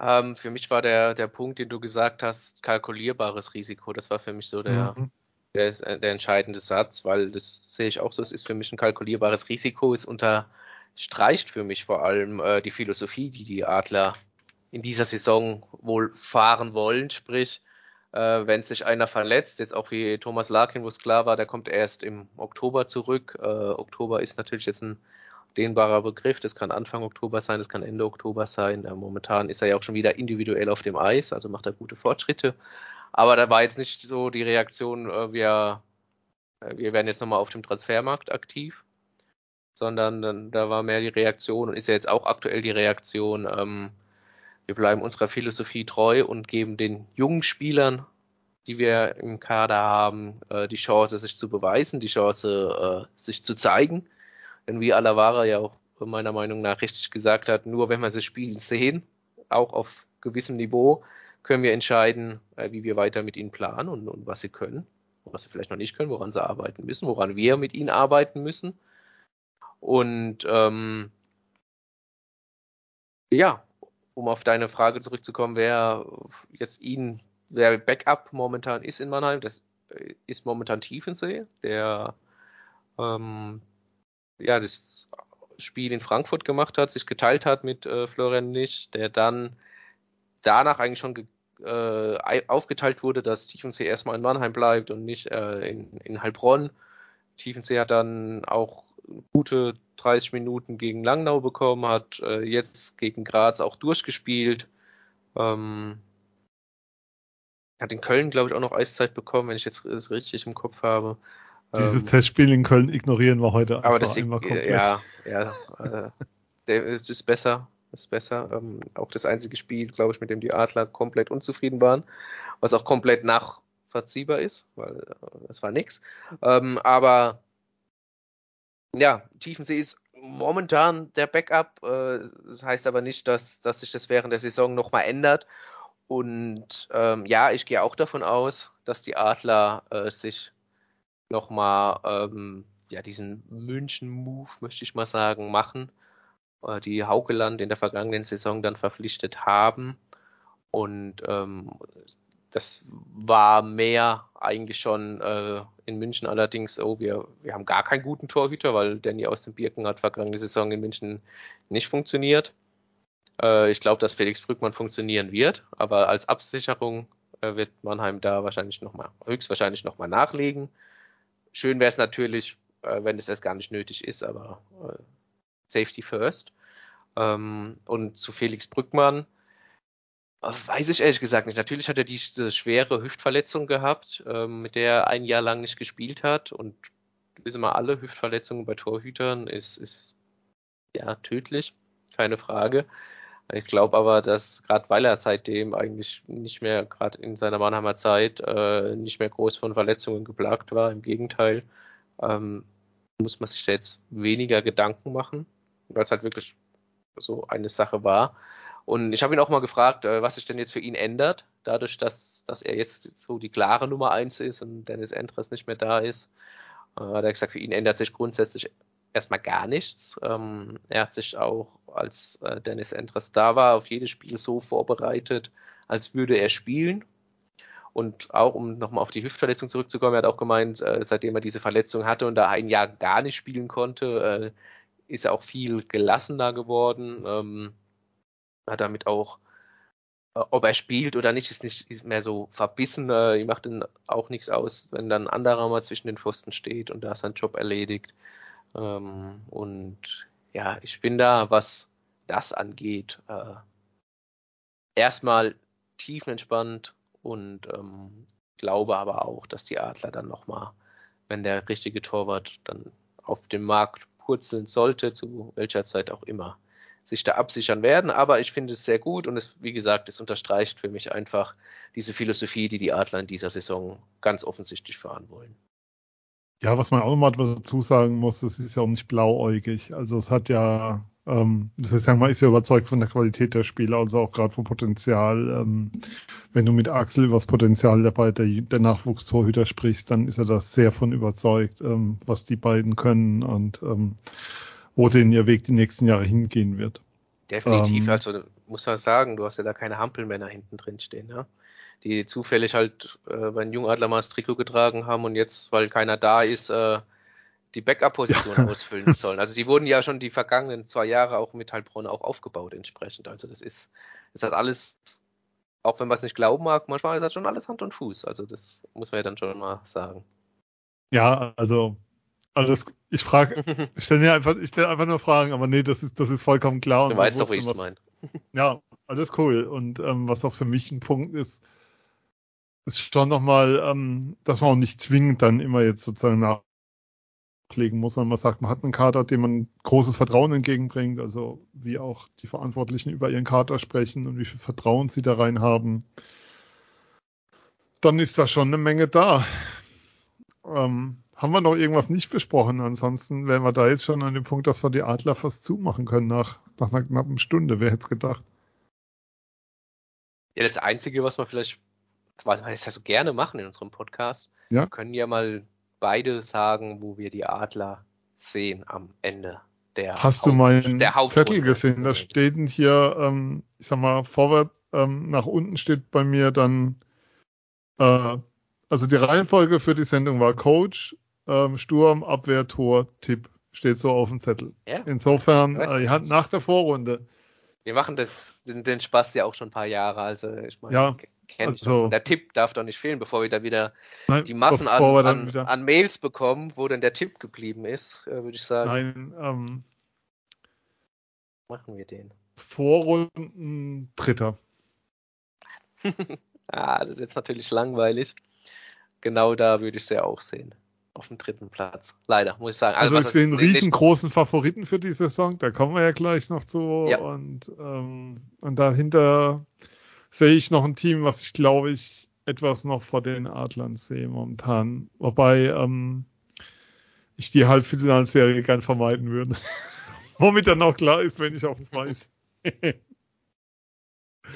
Ähm, für mich war der, der Punkt, den du gesagt hast, kalkulierbares Risiko. Das war für mich so der, mhm. der, der entscheidende Satz, weil das sehe ich auch so. Es ist für mich ein kalkulierbares Risiko. Es unterstreicht für mich vor allem äh, die Philosophie, die die Adler in dieser Saison wohl fahren wollen. Sprich, äh, wenn sich einer verletzt, jetzt auch wie Thomas Larkin, wo es klar war, der kommt erst im Oktober zurück. Äh, Oktober ist natürlich jetzt ein dehnbarer Begriff. Das kann Anfang Oktober sein, das kann Ende Oktober sein. Äh, momentan ist er ja auch schon wieder individuell auf dem Eis, also macht er gute Fortschritte. Aber da war jetzt nicht so die Reaktion, äh, wir, äh, wir werden jetzt nochmal auf dem Transfermarkt aktiv, sondern dann, da war mehr die Reaktion und ist ja jetzt auch aktuell die Reaktion, ähm, wir bleiben unserer Philosophie treu und geben den jungen Spielern, die wir im Kader haben, äh, die Chance, sich zu beweisen, die Chance, äh, sich zu zeigen denn wie Alavara ja auch meiner Meinung nach richtig gesagt hat, nur wenn wir das Spiel sehen, auch auf gewissem Niveau, können wir entscheiden, äh, wie wir weiter mit ihnen planen und, und was sie können, was sie vielleicht noch nicht können, woran sie arbeiten müssen, woran wir mit ihnen arbeiten müssen. Und ähm, ja, um auf deine Frage zurückzukommen, wer jetzt ihn, wer Backup momentan ist in Mannheim, das äh, ist momentan Tiefensee, der ähm, ja, das Spiel in Frankfurt gemacht hat, sich geteilt hat mit äh, Florian Nisch, der dann danach eigentlich schon äh, aufgeteilt wurde, dass Tiefensee erstmal in Mannheim bleibt und nicht äh, in, in Heilbronn. Tiefensee hat dann auch gute 30 Minuten gegen Langnau bekommen, hat äh, jetzt gegen Graz auch durchgespielt. Ähm, hat in Köln, glaube ich, auch noch Eiszeit bekommen, wenn ich jetzt es richtig im Kopf habe. Dieses ähm, Testspiel in Köln ignorieren wir heute aber das einmal komplett. Ja, ja. Äh, der ist besser. Ist besser. Ähm, auch das einzige Spiel, glaube ich, mit dem die Adler komplett unzufrieden waren, was auch komplett nachvollziehbar ist, weil äh, das war nix. Ähm, aber ja, Tiefensee ist momentan der Backup. Äh, das heißt aber nicht, dass, dass sich das während der Saison nochmal ändert. Und ähm, ja, ich gehe auch davon aus, dass die Adler äh, sich nochmal ähm, ja, diesen München-Move, möchte ich mal sagen, machen, äh, die Haukeland in der vergangenen Saison dann verpflichtet haben. Und ähm, das war mehr eigentlich schon äh, in München allerdings, oh, wir, wir haben gar keinen guten Torhüter, weil Danny aus dem Birken hat vergangene Saison in München nicht funktioniert. Äh, ich glaube, dass Felix Brückmann funktionieren wird, aber als Absicherung äh, wird Mannheim da wahrscheinlich nochmal, höchstwahrscheinlich nochmal nachlegen. Schön wäre es natürlich, äh, wenn es erst gar nicht nötig ist, aber äh, Safety first. Ähm, und zu Felix Brückmann, Weiß ich ehrlich gesagt nicht. Natürlich hat er diese schwere Hüftverletzung gehabt, ähm, mit der er ein Jahr lang nicht gespielt hat. Und wissen wir alle, Hüftverletzungen bei Torhütern ist, ist ja tödlich, keine Frage. Ich glaube aber, dass gerade weil er seitdem eigentlich nicht mehr, gerade in seiner Mannheimer Zeit, äh, nicht mehr groß von Verletzungen geplagt war, im Gegenteil, ähm, muss man sich da jetzt weniger Gedanken machen, weil es halt wirklich so eine Sache war. Und ich habe ihn auch mal gefragt, äh, was sich denn jetzt für ihn ändert, dadurch, dass, dass er jetzt so die klare Nummer eins ist und Dennis Endres nicht mehr da ist. Äh, hat er gesagt, für ihn ändert sich grundsätzlich erstmal gar nichts. Ähm, er hat sich auch, als äh, Dennis Endres da war, auf jedes Spiel so vorbereitet, als würde er spielen. Und auch, um nochmal auf die Hüftverletzung zurückzukommen, er hat auch gemeint, äh, seitdem er diese Verletzung hatte und da ein Jahr gar nicht spielen konnte, ist er auch viel gelassener geworden. Ähm, hat damit auch, äh, ob er spielt oder nicht, ist nicht ist mehr so verbissen. Äh, macht dann auch nichts aus, wenn dann ein anderer mal zwischen den Pfosten steht und da seinen Job erledigt. Ähm, und ja, ich bin da, was das angeht, äh, erstmal tiefenentspannt und ähm, glaube aber auch, dass die Adler dann nochmal, wenn der richtige Torwart dann auf dem Markt purzeln sollte, zu welcher Zeit auch immer, sich da absichern werden. Aber ich finde es sehr gut und es, wie gesagt, es unterstreicht für mich einfach diese Philosophie, die die Adler in dieser Saison ganz offensichtlich fahren wollen. Ja, was man auch nochmal dazu sagen muss, es ist ja auch nicht blauäugig. Also es hat ja, ähm, das heißt, man ist ja überzeugt von der Qualität der Spieler, also auch gerade vom Potenzial. Ähm, wenn du mit Axel über das Potenzial dabei der, der Nachwuchstorhüter sprichst, dann ist er da sehr von überzeugt, ähm, was die beiden können und ähm, wo denn ihr Weg die nächsten Jahre hingehen wird. Definitiv, ähm, also muss man sagen, du hast ja da keine Hampelmänner hinten drin stehen, ja? die zufällig halt äh, bei den Jungadler mal das Trikot getragen haben und jetzt, weil keiner da ist, äh, die Backup-Position ja. ausfüllen sollen. Also die wurden ja schon die vergangenen zwei Jahre auch mit Heilbronn auch aufgebaut entsprechend. Also das ist, das hat alles, auch wenn man es nicht glauben mag, manchmal ist das schon alles Hand und Fuß. Also das muss man ja dann schon mal sagen. Ja, also also das, ich frage, ich stelle mir einfach, ich stelle einfach nur Fragen, aber nee, das ist, das ist vollkommen klar. Du weißt doch, wie ich es meine. Ja, alles cool. Und ähm, was auch für mich ein Punkt ist, ist schon nochmal, ähm, dass man auch nicht zwingend dann immer jetzt sozusagen nachlegen muss, sondern man sagt, man hat einen Kader, dem man großes Vertrauen entgegenbringt, also wie auch die Verantwortlichen über ihren Kader sprechen und wie viel Vertrauen sie da rein haben. Dann ist da schon eine Menge da. Ähm, haben wir noch irgendwas nicht besprochen? Ansonsten wären wir da jetzt schon an dem Punkt, dass wir die Adler fast zumachen können nach, nach einer knappen Stunde. Wer hätte es gedacht? Ja, das Einzige, was wir vielleicht, weil wir das ja so gerne machen in unserem Podcast, ja? wir können ja mal beide sagen, wo wir die Adler sehen am Ende der Hast Haupt, du meinen Zettel gesehen? Da steht hier, ähm, ich sag mal, vorwärts, ähm, nach unten steht bei mir dann, äh, also die Reihenfolge für die Sendung war Coach, ähm, Sturm, Abwehr, Tor, Tipp. Steht so auf dem Zettel. Ja? Insofern, äh, ja, nach der Vorrunde. Wir machen das, den, den, Spaß ja auch schon ein paar Jahre. Also ich meine, ja, also, der Tipp darf doch nicht fehlen, bevor wir da wieder nein, die Massen an, an, wieder... an, Mails bekommen, wo denn der Tipp geblieben ist, äh, würde ich sagen. Nein, ähm, machen wir den. Vorrunden Dritter. ah, das ist jetzt natürlich langweilig. Genau da würde ich sie auch sehen auf dem dritten Platz. Leider, muss ich sagen. Also, also ich sehe einen riesengroßen Favoriten für die Saison, da kommen wir ja gleich noch zu. Ja. Und, ähm, und dahinter sehe ich noch ein Team, was ich glaube ich etwas noch vor den Adlern sehe momentan. Wobei ähm, ich die Halbfinalserie gern vermeiden würde. Womit dann auch klar ist, wenn ich auf uns weiß.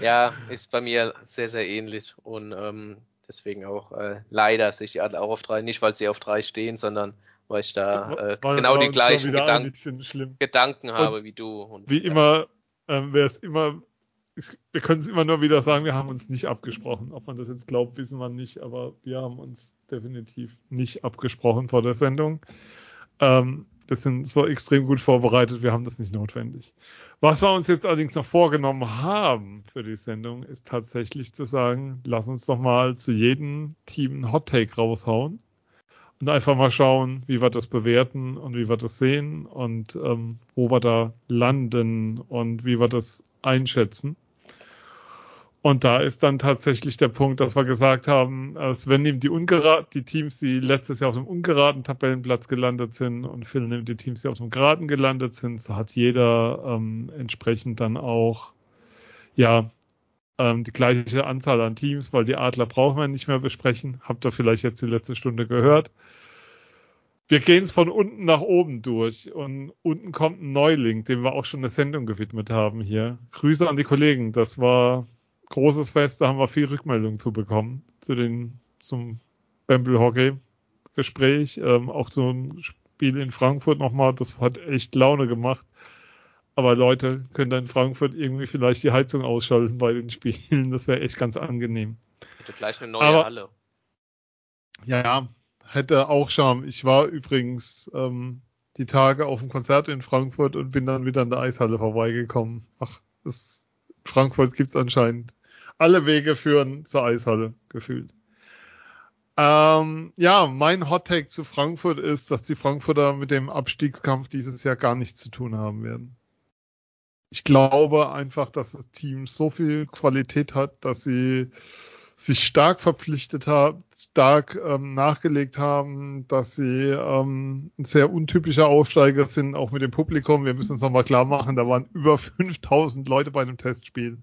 ja, ist bei mir sehr, sehr ähnlich. Und ähm, Deswegen auch äh, leider sehe ich die Adler auch auf drei, nicht weil sie auf drei stehen, sondern weil ich da äh, genau die gleichen Gedanken, Gedanken habe wie du. Und, wie immer, ähm, wer es immer ich, wir können es immer nur wieder sagen, wir haben uns nicht abgesprochen. Ob man das jetzt glaubt, wissen wir nicht, aber wir haben uns definitiv nicht abgesprochen vor der Sendung. Ähm, wir sind so extrem gut vorbereitet, wir haben das nicht notwendig. Was wir uns jetzt allerdings noch vorgenommen haben für die Sendung, ist tatsächlich zu sagen, lass uns doch mal zu jedem Team einen Hot Take raushauen und einfach mal schauen, wie wir das bewerten und wie wir das sehen und ähm, wo wir da landen und wie wir das einschätzen. Und da ist dann tatsächlich der Punkt, dass wir gesagt haben, Sven nimmt die, ungerat die Teams, die letztes Jahr auf dem ungeraden Tabellenplatz gelandet sind und Phil nimmt die Teams, die auf dem geraden gelandet sind. So hat jeder ähm, entsprechend dann auch ja ähm, die gleiche Anzahl an Teams, weil die Adler brauchen wir nicht mehr besprechen. Habt ihr vielleicht jetzt die letzte Stunde gehört. Wir gehen es von unten nach oben durch und unten kommt ein Neuling, dem wir auch schon eine Sendung gewidmet haben hier. Grüße an die Kollegen. Das war großes Fest, da haben wir viel Rückmeldung zu bekommen zu den zum Bamble Hockey Gespräch, ähm, auch zum Spiel in Frankfurt nochmal. Das hat echt Laune gemacht. Aber Leute können dann in Frankfurt irgendwie vielleicht die Heizung ausschalten bei den Spielen. Das wäre echt ganz angenehm. Hätte gleich eine neue Aber, Halle. Ja, hätte auch Charme. Ich war übrigens ähm, die Tage auf dem Konzert in Frankfurt und bin dann wieder in der Eishalle vorbeigekommen. Ach, das, Frankfurt gibt's anscheinend. Alle Wege führen zur Eishalle, gefühlt. Ähm, ja, mein Hot Take zu Frankfurt ist, dass die Frankfurter mit dem Abstiegskampf dieses Jahr gar nichts zu tun haben werden ich glaube einfach, dass das Team so viel Qualität hat, dass sie sich stark verpflichtet haben, stark ähm, nachgelegt haben, dass sie ähm, ein sehr untypischer Aufsteiger sind, auch mit dem Publikum. Wir müssen uns nochmal klar machen, da waren über 5000 Leute bei einem Testspiel.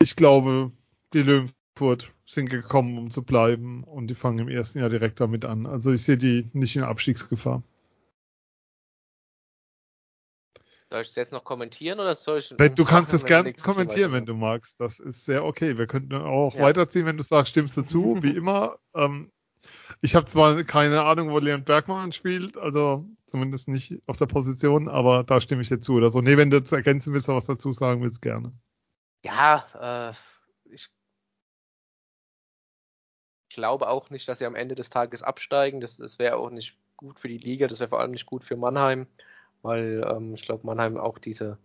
Ich glaube, die Löwenfurt sind gekommen, um zu bleiben und die fangen im ersten Jahr direkt damit an. Also ich sehe die nicht in Abstiegsgefahr. Soll ich es jetzt noch kommentieren oder soll ich. Du kannst es gerne kommentieren, wenn du magst. Das ist sehr okay. Wir könnten auch ja. weiterziehen, wenn du sagst, stimmst du zu, wie immer. Ähm, ich habe zwar keine Ahnung, wo Leon Bergmann spielt, also zumindest nicht auf der Position, aber da stimme ich dir zu oder so. Nee, wenn du jetzt ergänzen willst oder was dazu sagen willst, gerne. Ja, äh, ich glaube auch nicht, dass sie am Ende des Tages absteigen. Das, das wäre auch nicht gut für die Liga, das wäre vor allem nicht gut für Mannheim weil ähm, ich glaube, Mannheim auch diese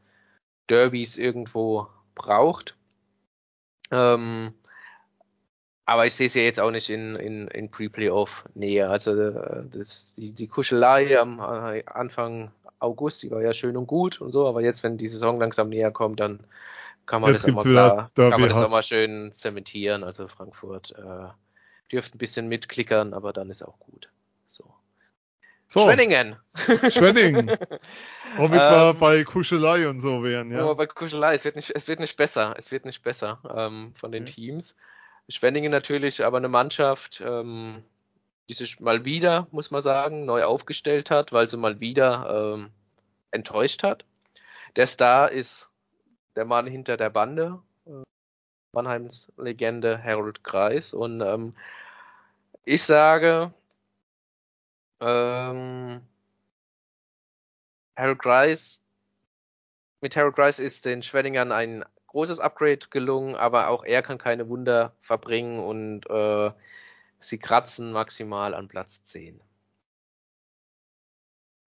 Derbys irgendwo braucht. Ähm, aber ich sehe es ja jetzt auch nicht in, in, in Pre-Playoff-Nähe. Also äh, das, die, die Kuschelei am äh, Anfang August, die war ja schön und gut und so, aber jetzt, wenn die Saison langsam näher kommt, dann kann man, das auch, mal klar, kann man das auch mal schön zementieren. Also Frankfurt äh, dürfte ein bisschen mitklickern, aber dann ist auch gut. So. Schwenningen. Schwenningen. Ähm, wir bei Kuschelei und so wären, ja. Bei Kuschelei, es wird nicht, es wird nicht besser. Es wird nicht besser ähm, von den okay. Teams. Schwenningen natürlich aber eine Mannschaft, ähm, die sich mal wieder, muss man sagen, neu aufgestellt hat, weil sie mal wieder ähm, enttäuscht hat. Der Star ist der Mann hinter der Bande, äh, Mannheims Legende Harold Kreis. Und ähm, ich sage, ähm, Harold Grice. Mit Harold Grice ist den Schwenningern ein großes Upgrade gelungen, aber auch er kann keine Wunder verbringen und äh, sie kratzen maximal an Platz 10.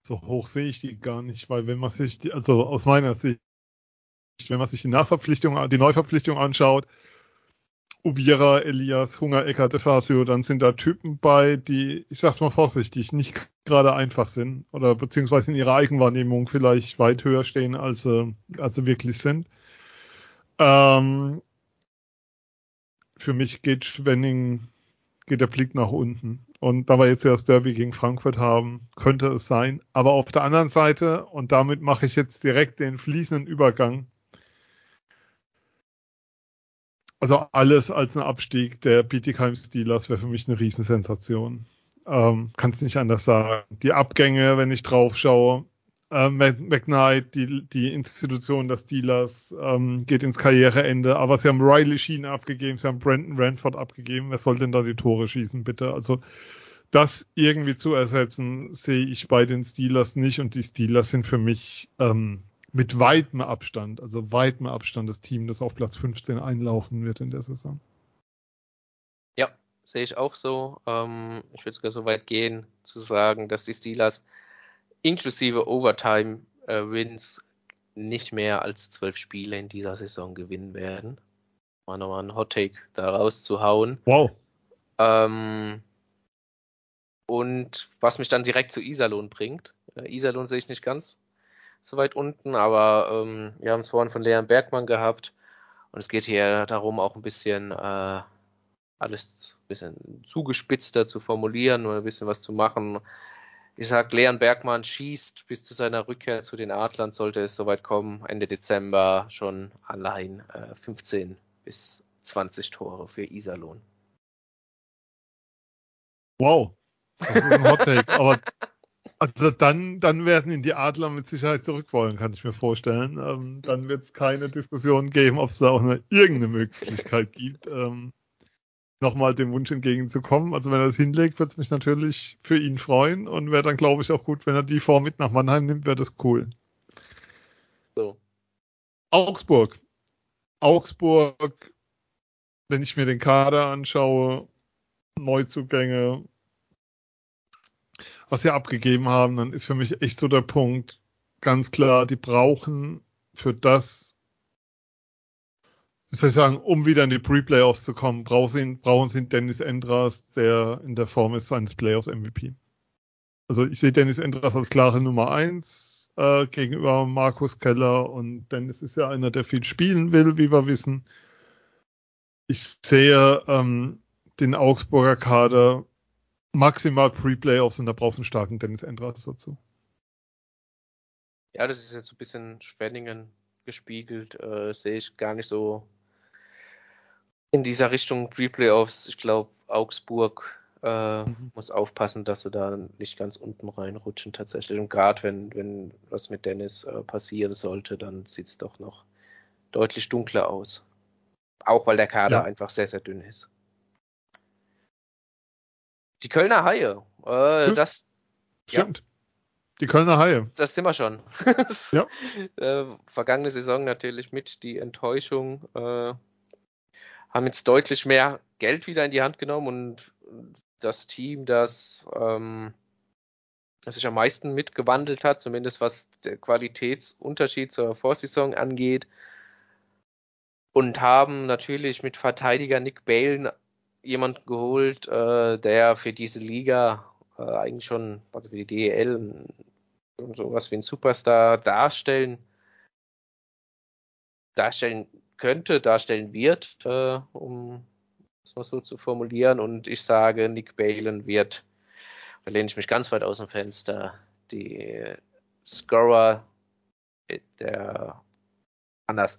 So hoch sehe ich die gar nicht, weil wenn man sich, also aus meiner Sicht, wenn man sich die Nachverpflichtung, die Neuverpflichtung anschaut, Uvira, Elias, Hunger, Eckert, Defasio, dann sind da Typen bei, die, ich sag's mal vorsichtig, nicht gerade einfach sind oder beziehungsweise in ihrer Eigenwahrnehmung vielleicht weit höher stehen, als sie, als sie wirklich sind. Ähm, für mich geht Schwenning, geht der Blick nach unten. Und da wir jetzt ja das Derby gegen Frankfurt haben, könnte es sein. Aber auf der anderen Seite, und damit mache ich jetzt direkt den fließenden Übergang also alles als ein Abstieg der Bietigheim Steelers wäre für mich eine Riesensensation. Ähm, Kann es nicht anders sagen. Die Abgänge, wenn ich drauf schaue, äh, McKnight, die, die Institution der Steelers, ähm, geht ins Karriereende, aber sie haben Riley Sheen abgegeben, sie haben Brandon Ranford abgegeben. Wer soll denn da die Tore schießen, bitte? Also das irgendwie zu ersetzen, sehe ich bei den Steelers nicht und die Steelers sind für mich ähm, mit weitem Abstand, also weitem Abstand das Team, das auf Platz 15 einlaufen wird in der Saison. Ja, sehe ich auch so. Ähm, ich würde sogar so weit gehen, zu sagen, dass die Steelers inklusive Overtime-Wins äh, nicht mehr als zwölf Spiele in dieser Saison gewinnen werden. Mal nochmal einen Hot Take da rauszuhauen. Wow. Ähm, und was mich dann direkt zu Iserlohn bringt. Äh, Iserlohn sehe ich nicht ganz so weit unten, aber ähm, wir haben es vorhin von Leon Bergmann gehabt. Und es geht hier darum, auch ein bisschen äh, alles ein bisschen zugespitzter zu formulieren oder ein bisschen was zu machen. Ich sag, Leon Bergmann schießt bis zu seiner Rückkehr zu den Adlern, sollte es soweit kommen, Ende Dezember schon allein äh, 15 bis 20 Tore für Iserlohn. Wow. Das ist ein Hot Take. Aber also dann, dann werden ihn die Adler mit Sicherheit zurück wollen, kann ich mir vorstellen. Ähm, dann wird es keine Diskussion geben, ob es da auch eine, irgendeine Möglichkeit gibt, ähm, nochmal dem Wunsch entgegenzukommen. Also wenn er das hinlegt, wird es mich natürlich für ihn freuen und wäre dann, glaube ich, auch gut, wenn er die Form mit nach Mannheim nimmt, wäre das cool. So. Augsburg. Augsburg, wenn ich mir den Kader anschaue, Neuzugänge, was sie abgegeben haben, dann ist für mich echt so der Punkt ganz klar, die brauchen für das, wie soll ich sagen, um wieder in die Pre-Playoffs zu kommen, brauchen sie, brauchen sie Dennis Endras, der in der Form ist seines Playoffs MVP. Also ich sehe Dennis Endras als klare Nummer eins äh, gegenüber Markus Keller und Dennis ist ja einer, der viel spielen will, wie wir wissen. Ich sehe ähm, den Augsburger Kader maximal Pre-Playoffs und da brauchst du einen starken Dennis Endras dazu. Ja, das ist jetzt so ein bisschen Schwenningen gespiegelt, äh, sehe ich gar nicht so in dieser Richtung Pre-Playoffs. Ich glaube, Augsburg äh, mhm. muss aufpassen, dass sie da nicht ganz unten reinrutschen tatsächlich. Und gerade wenn, wenn was mit Dennis äh, passieren sollte, dann sieht es doch noch deutlich dunkler aus. Auch weil der Kader ja. einfach sehr, sehr dünn ist. Die Kölner Haie. Äh, das. Stimmt. Ja. Die Kölner Haie. Das sind wir schon. ja. Äh, vergangene Saison natürlich mit die Enttäuschung. Äh, haben jetzt deutlich mehr Geld wieder in die Hand genommen und das Team, das, ähm, das sich am meisten mitgewandelt hat, zumindest was der Qualitätsunterschied zur Vorsaison angeht, und haben natürlich mit Verteidiger Nick Balen jemand geholt, äh, der für diese Liga äh, eigentlich schon, also für die DEL, sowas wie ein Superstar darstellen, darstellen könnte, darstellen wird, äh, um es mal so zu formulieren. Und ich sage, Nick Balen wird, da lehne ich mich ganz weit aus dem Fenster, die Scorer der anders,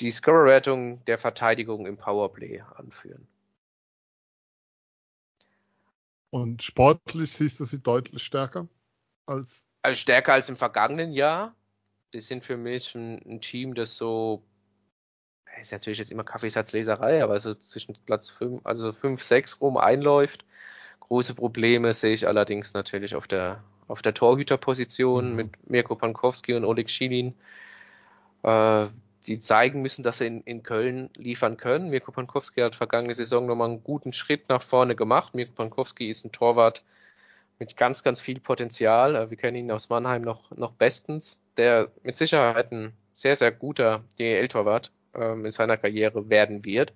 die Scorer-Wertung der Verteidigung im Powerplay anführen. Und sportlich siehst du sie deutlich stärker als. Also stärker als im vergangenen Jahr. Die sind für mich ein, ein Team, das so, ist natürlich jetzt immer Kaffeesatzleserei, aber so zwischen Platz 5, also 5, 6 rum einläuft. Große Probleme sehe ich allerdings natürlich auf der, auf der Torhüterposition mhm. mit Mirko Pankowski und Oleg Schilin. Äh, die zeigen müssen, dass sie in, in Köln liefern können. Mirko Pankowski hat vergangene Saison nochmal einen guten Schritt nach vorne gemacht. Mirko Pankowski ist ein Torwart mit ganz, ganz viel Potenzial. Äh, wir kennen ihn aus Mannheim noch, noch bestens, der mit Sicherheit ein sehr, sehr guter DEL-Torwart ähm, in seiner Karriere werden wird.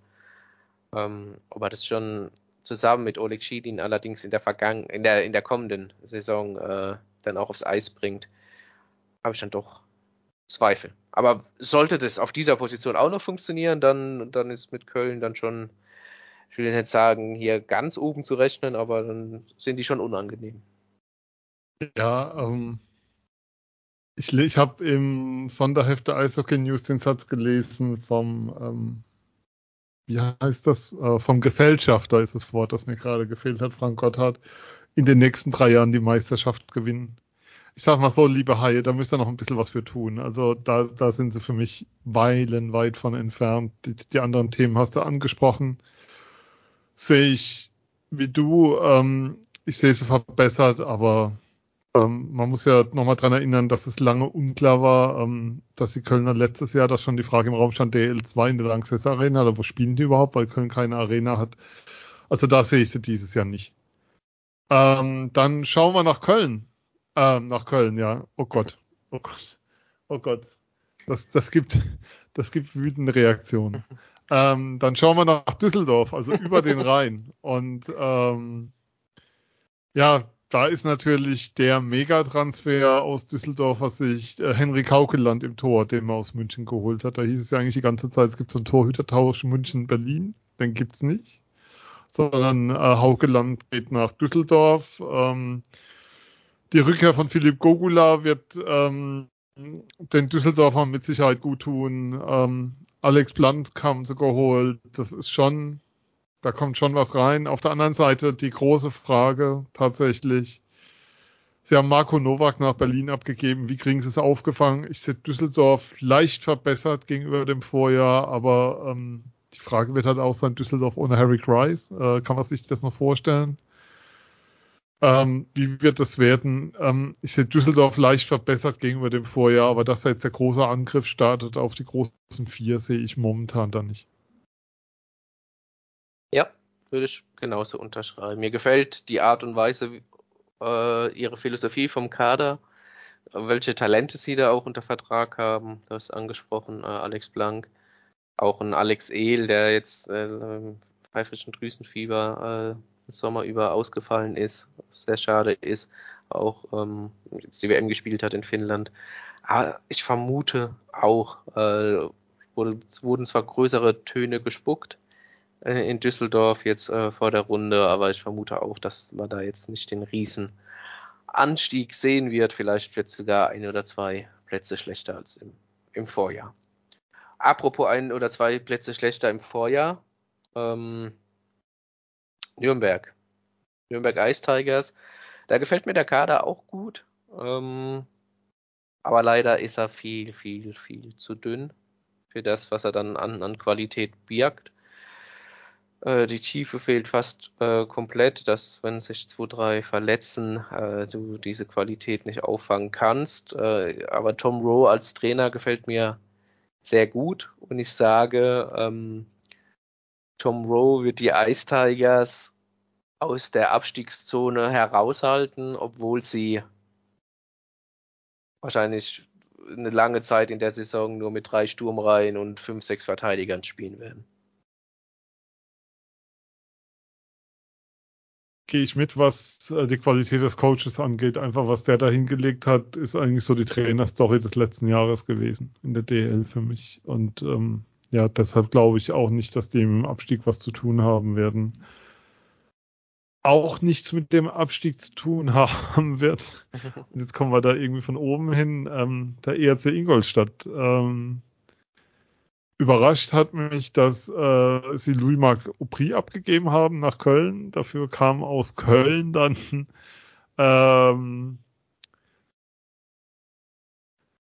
Ähm, ob er das schon zusammen mit Oleg Schilin allerdings in der vergangenen, in der, in der kommenden Saison äh, dann auch aufs Eis bringt, habe ich dann doch Zweifel. Aber sollte das auf dieser Position auch noch funktionieren, dann, dann ist mit Köln dann schon, ich will nicht sagen, hier ganz oben zu rechnen, aber dann sind die schon unangenehm. Ja, ähm, ich, ich habe im Sonderheft der Eishockey News den Satz gelesen vom, ähm, wie heißt das, äh, vom Gesellschafter ist das Wort, das mir gerade gefehlt hat, Frank Gotthard, in den nächsten drei Jahren die Meisterschaft gewinnen ich sag mal so, liebe Haie, da müsst ihr noch ein bisschen was für tun. Also da, da sind sie für mich weilenweit von entfernt. Die, die anderen Themen hast du angesprochen. Sehe ich wie du, ähm, ich sehe sie verbessert, aber Ähm, man muss ja nochmal dran erinnern, dass es lange unklar war, ähm, dass die Kölner letztes Jahr, dass schon die Frage im Raum stand, DL2 in der Lanxess Arena, oder wo spielen die überhaupt, weil Köln keine Arena hat. Also da sehe ich sie dieses Jahr nicht. Ähm, dann schauen wir nach Köln. Ähm, nach Köln, ja. Oh Gott. Oh Gott. Oh Gott. Das, das gibt, das gibt wütende Reaktionen. Ähm, dann schauen wir nach Düsseldorf, also über den Rhein. Und ähm, ja, da ist natürlich der Megatransfer aus Düsseldorf, was sich äh, Henrik Haukeland im Tor, den man aus München geholt hat. Da hieß es ja eigentlich die ganze Zeit, es gibt so einen Torhütertausch München-Berlin. Den gibt's nicht. Sondern äh, Haukeland geht nach Düsseldorf. Ähm, die Rückkehr von Philipp Gogula wird ähm, den Düsseldorfern mit Sicherheit gut tun. Ähm, Alex Blunt kam sogar geholt. Das ist schon da kommt schon was rein. Auf der anderen Seite die große Frage tatsächlich. Sie haben Marco Nowak nach Berlin abgegeben. Wie kriegen Sie es aufgefangen? Ich sehe Düsseldorf leicht verbessert gegenüber dem Vorjahr, aber ähm, die Frage wird halt auch sein, Düsseldorf ohne Harry Rice. Äh, kann man sich das noch vorstellen? Ähm, wie wird das werden? Ähm, ich sehe Düsseldorf leicht verbessert gegenüber dem Vorjahr, aber dass da jetzt der große Angriff startet auf die großen vier, sehe ich momentan da nicht. Ja, würde ich genauso unterschreiben. Mir gefällt die Art und Weise, äh, ihre Philosophie vom Kader, welche Talente sie da auch unter Vertrag haben. Du hast angesprochen, äh, Alex Blank, auch ein Alex Ehl, der jetzt äh, pfeifrischen Drüsenfieber äh, Sommer über ausgefallen ist, was sehr schade ist, auch ähm, jetzt die WM gespielt hat in Finnland. Aber ich vermute auch, äh, wurde, wurden zwar größere Töne gespuckt, äh, in Düsseldorf jetzt äh, vor der Runde, aber ich vermute auch, dass man da jetzt nicht den riesen Anstieg sehen wird. Vielleicht wird sogar ein oder zwei Plätze schlechter als im, im Vorjahr. Apropos ein oder zwei Plätze schlechter im Vorjahr. Ähm, Nürnberg. Nürnberg Ice Tigers. Da gefällt mir der Kader auch gut. Ähm, aber leider ist er viel, viel, viel zu dünn für das, was er dann an, an Qualität birgt. Äh, die Tiefe fehlt fast äh, komplett, dass wenn sich zwei, drei verletzen, äh, du diese Qualität nicht auffangen kannst. Äh, aber Tom Rowe als Trainer gefällt mir sehr gut und ich sage, ähm, Tom Rowe wird die Ice Tigers aus der Abstiegszone heraushalten, obwohl sie wahrscheinlich eine lange Zeit in der Saison nur mit drei Sturmreihen und fünf, sechs Verteidigern spielen werden. gehe ich mit, was äh, die Qualität des Coaches angeht. Einfach was der da hingelegt hat, ist eigentlich so die Trainerstory des letzten Jahres gewesen in der DL für mich. Und ähm, ja, deshalb glaube ich auch nicht, dass die im Abstieg was zu tun haben werden. Auch nichts mit dem Abstieg zu tun haben wird. Und jetzt kommen wir da irgendwie von oben hin. Ähm, der ERC Ingolstadt. Ähm, Überrascht hat mich, dass äh, sie Louis-Marc Aubry abgegeben haben nach Köln. Dafür kam aus Köln dann ähm,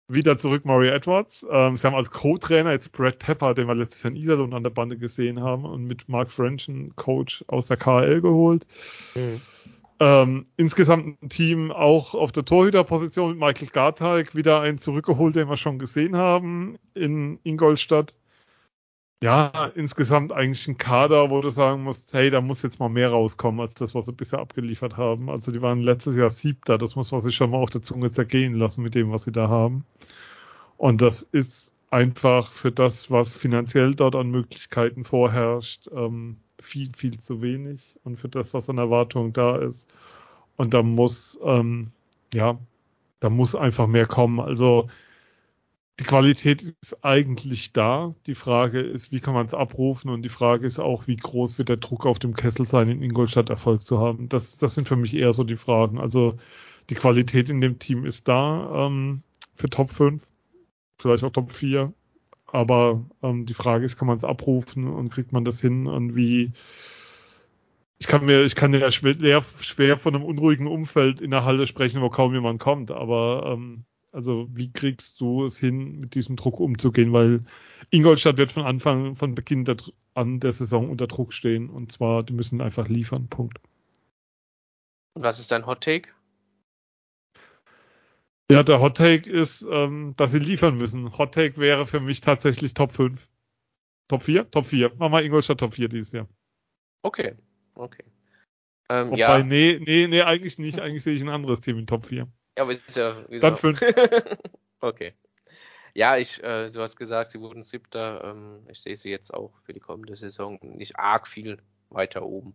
wieder zurück Maury Edwards. Ähm, sie haben als Co-Trainer jetzt Brad Tepper, den wir letztes Jahr in Iserlohn an der Bande gesehen haben, und mit Mark French einen Coach aus der KL geholt. Mhm. Ähm, insgesamt ein Team auch auf der Torhüterposition mit Michael Garteig wieder einen zurückgeholt, den wir schon gesehen haben in Ingolstadt. Ja, insgesamt eigentlich ein Kader, wo du sagen musst, hey, da muss jetzt mal mehr rauskommen als das, was sie bisher abgeliefert haben. Also die waren letztes Jahr siebter, das muss man sich schon mal auf der Zunge zergehen lassen mit dem, was sie da haben. Und das ist einfach für das, was finanziell dort an Möglichkeiten vorherrscht, ähm, viel, viel zu wenig und für das, was an Erwartung da ist. Und da muss, ähm, ja, da muss einfach mehr kommen. Also die Qualität ist eigentlich da. Die Frage ist, wie kann man es abrufen? Und die Frage ist auch, wie groß wird der Druck auf dem Kessel sein, in Ingolstadt Erfolg zu haben? Das, das sind für mich eher so die Fragen. Also die Qualität in dem Team ist da ähm, für Top 5, vielleicht auch Top 4. Aber ähm, die Frage ist, kann man es abrufen und kriegt man das hin und wie ich kann mir, ich kann ja schwer, schwer von einem unruhigen Umfeld in der Halle sprechen, wo kaum jemand kommt, aber ähm, also wie kriegst du es hin, mit diesem Druck umzugehen? Weil Ingolstadt wird von Anfang, von Beginn der, an der Saison unter Druck stehen und zwar, die müssen einfach liefern, Punkt. Und was ist dein Hot Take? Ja, der Hot Take ist, ähm, dass sie liefern müssen. Hot Take wäre für mich tatsächlich Top 5. Top 4? Top 4. Mach mal Ingolstadt Top 4 dieses Jahr. Okay, okay. Ähm, Wobei, ja, nee, nee, nee, eigentlich nicht. Eigentlich sehe ich ein anderes Team in Top 4. ja, aber ist ja, ist Dann fünf. okay. Ja, ich, äh, du hast gesagt, sie wurden siebter. Ähm, ich sehe sie jetzt auch für die kommende Saison nicht arg viel weiter oben.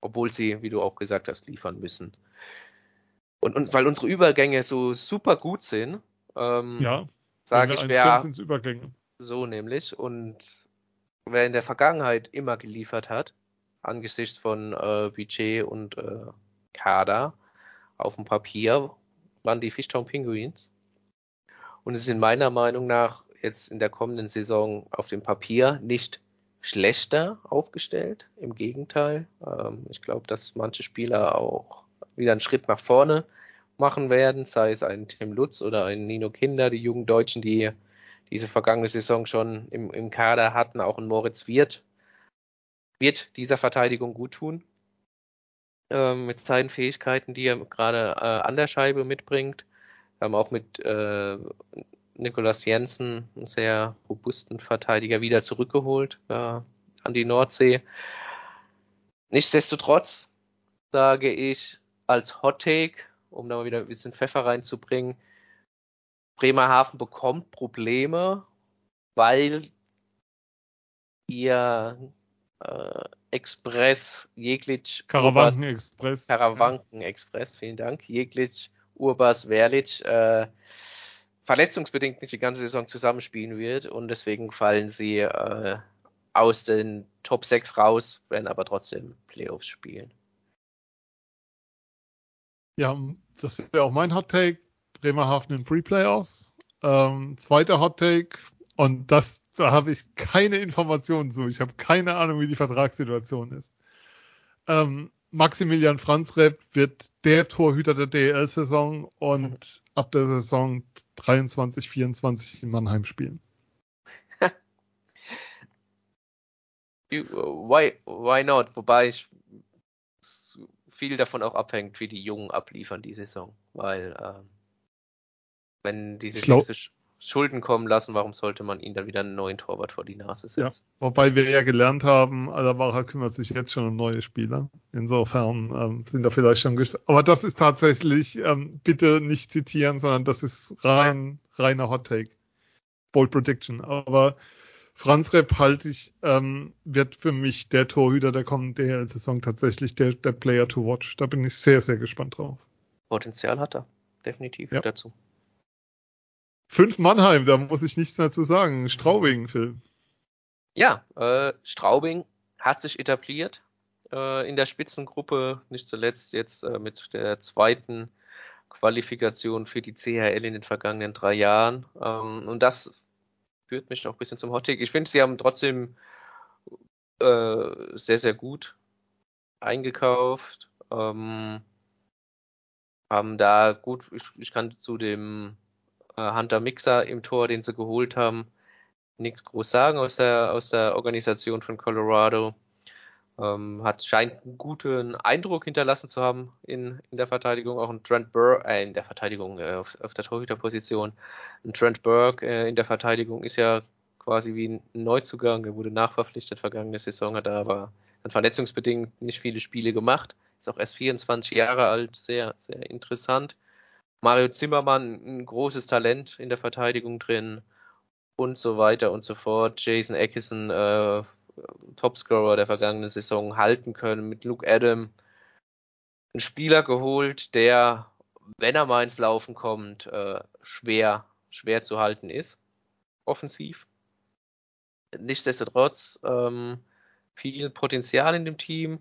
Obwohl sie, wie du auch gesagt hast, liefern müssen. Und, und weil unsere Übergänge so super gut sind, ähm, Ja, sage ich, wer so nämlich. Und wer in der Vergangenheit immer geliefert hat, angesichts von äh, Budget und äh, Kader auf dem Papier, waren die Fishtown Penguins. Und sie sind meiner Meinung nach jetzt in der kommenden Saison auf dem Papier nicht schlechter aufgestellt. Im Gegenteil. Ähm, ich glaube, dass manche Spieler auch wieder einen Schritt nach vorne machen werden, sei es ein Tim Lutz oder ein Nino Kinder, die jungen Deutschen, die diese vergangene Saison schon im, im Kader hatten, auch ein Moritz Wirth, wird dieser Verteidigung gut tun. Ähm, mit seinen Fähigkeiten, die er gerade äh, an der Scheibe mitbringt. Wir haben auch mit äh, Nikolas Jensen einen sehr robusten Verteidiger wieder zurückgeholt äh, an die Nordsee. Nichtsdestotrotz sage ich als Hot Take, um da mal wieder ein bisschen Pfeffer reinzubringen, Bremerhaven bekommt Probleme, weil ihr äh, Express Jeglitsch Karawanken Urbas- Express. Karawanken Express, vielen Dank. Jeglitsch, Urbas, Verlic äh, verletzungsbedingt nicht die ganze Saison zusammenspielen wird und deswegen fallen sie äh, aus den Top 6 raus, werden aber trotzdem Playoffs spielen. Ja, das wäre auch mein Hot Take. Bremerhaven in Pre-Playoffs. Ähm, zweiter Hot Take. Und das, da habe ich keine Informationen zu. Ich habe keine Ahnung, wie die Vertragssituation ist. Ähm, Maximilian Franzrepp wird der Torhüter der DEL-Saison und ab der Saison 23, 24 in Mannheim spielen. Why, why not? Wobei ich viel davon auch abhängt, wie die Jungen abliefern die Saison. Weil ähm, wenn die sich Ich glaub- Schulden kommen lassen, warum sollte man ihnen dann wieder einen neuen Torwart vor die Nase Ja, setzen? wobei wir ja gelernt haben, Alavara kümmert sich jetzt schon um neue Spieler. Insofern ähm, sind da vielleicht schon Aber das ist tatsächlich, ähm, bitte nicht zitieren, sondern das ist rein, reiner Hot Take. Bold Prediction. Aber Franz Repp halte ich, ähm, wird für mich der Torhüter der kommenden DL-Saison tatsächlich der, der Player to watch. Da bin ich sehr, sehr gespannt drauf. Potenzial hat er. Definitiv Ja. dazu. Fünf Mannheim, da muss ich nichts mehr zu sagen. Straubing, Phil. Ja, äh, Straubing hat sich etabliert äh, in der Spitzengruppe, nicht zuletzt jetzt äh, mit der zweiten Qualifikation für die CHL in den vergangenen drei Jahren. Ähm, und das führt mich noch ein bisschen zum Hottake. Ich finde, sie haben trotzdem äh, sehr, sehr gut eingekauft. Ähm, haben da gut, ich, ich kann zu dem Hunter Mixer im Tor, den sie geholt haben, nichts groß sagen aus der, aus der Organisation von Colorado. Ähm, hat, scheint einen guten Eindruck hinterlassen zu haben in, in der Verteidigung. Auch ein Trent Burke, äh, in der Verteidigung, äh, auf, auf der Torhüterposition. Ein Trent Burke äh, in der Verteidigung ist ja quasi wie ein Neuzugang. Er wurde nachverpflichtet vergangene Saison, hat aber dann verletzungsbedingt nicht viele Spiele gemacht. Ist auch erst 24 Jahre alt, sehr, sehr interessant. Mario Zimmermann, ein großes Talent in der Verteidigung drin und so weiter und so fort. Jason Ackison, äh, Topscorer der vergangenen Saison, halten können mit Luke Adam. Ein Spieler geholt, der, wenn er mal ins Laufen kommt, äh, schwer, schwer zu halten ist. Offensiv. Nichtsdestotrotz ähm, viel Potenzial in dem Team.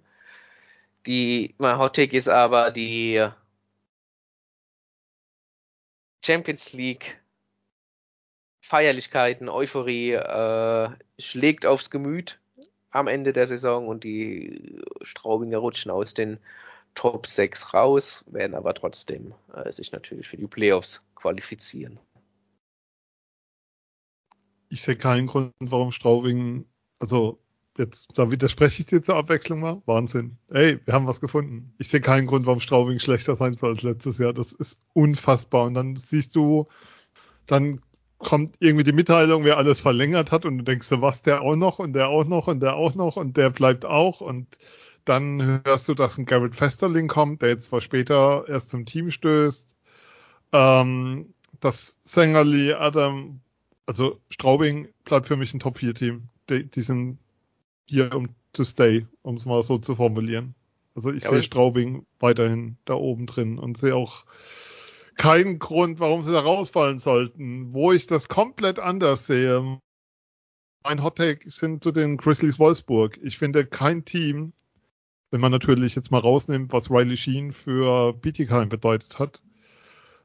Die, mein Hot Take ist aber die Champions League Feierlichkeiten, Euphorie äh, schlägt aufs Gemüt am Ende der Saison und die Straubinger rutschen aus den Top 6 raus, werden aber trotzdem äh, sich natürlich für die Playoffs qualifizieren. Ich sehe keinen Grund, warum Straubing, also jetzt, da widerspreche ich dir zur Abwechslung mal. Wahnsinn. Ey, wir haben was gefunden. Ich sehe keinen Grund, warum Straubing schlechter sein soll als letztes Jahr. Das ist unfassbar. Und dann siehst du, dann kommt irgendwie die Mitteilung, wer alles verlängert hat und du denkst du, was, der auch noch und der auch noch und der auch noch und der bleibt auch und dann hörst du, dass ein Garrett Festerling kommt, der jetzt zwar später erst zum Team stößt, ähm, dass Sängerli, Adam, also Straubing bleibt für mich ein Top-4-Team. Die, die, sind hier um to stay, um es mal so zu formulieren. Also ich ja, sehe Straubing weiterhin da oben drin und sehe auch keinen Grund, warum sie da rausfallen sollten. Wo ich das komplett anders sehe, mein Hottake sind zu den Grizzlies Wolfsburg. Ich finde kein Team, wenn man natürlich jetzt mal rausnimmt, was Riley Sheen für Bietigheim bedeutet hat,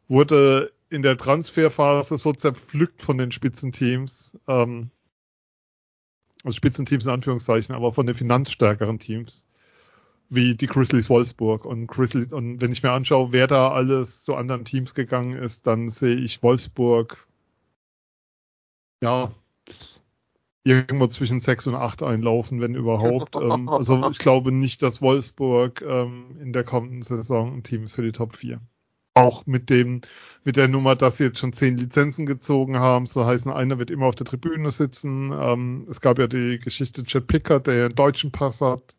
wurde in der Transferphase so zerpflückt von den Spitzenteams, ähm, also Spitzenteams in Anführungszeichen, aber von den finanzstärkeren Teams, wie die Grizzlies Wolfsburg und Grizzlies und wenn ich mir anschaue, wer da alles zu anderen Teams gegangen ist, dann sehe ich Wolfsburg ja irgendwo zwischen sechs und acht einlaufen, wenn überhaupt. ähm, also ich glaube nicht, dass Wolfsburg ähm, in der kommenden Saison ein Team ist für die Top 4. Auch mit dem, mit der Nummer, dass sie jetzt schon zehn Lizenzen gezogen haben, so heißen, einer wird immer auf der Tribüne sitzen. Ähm, es gab ja die Geschichte Chad Pickard, der einen deutschen Pass hat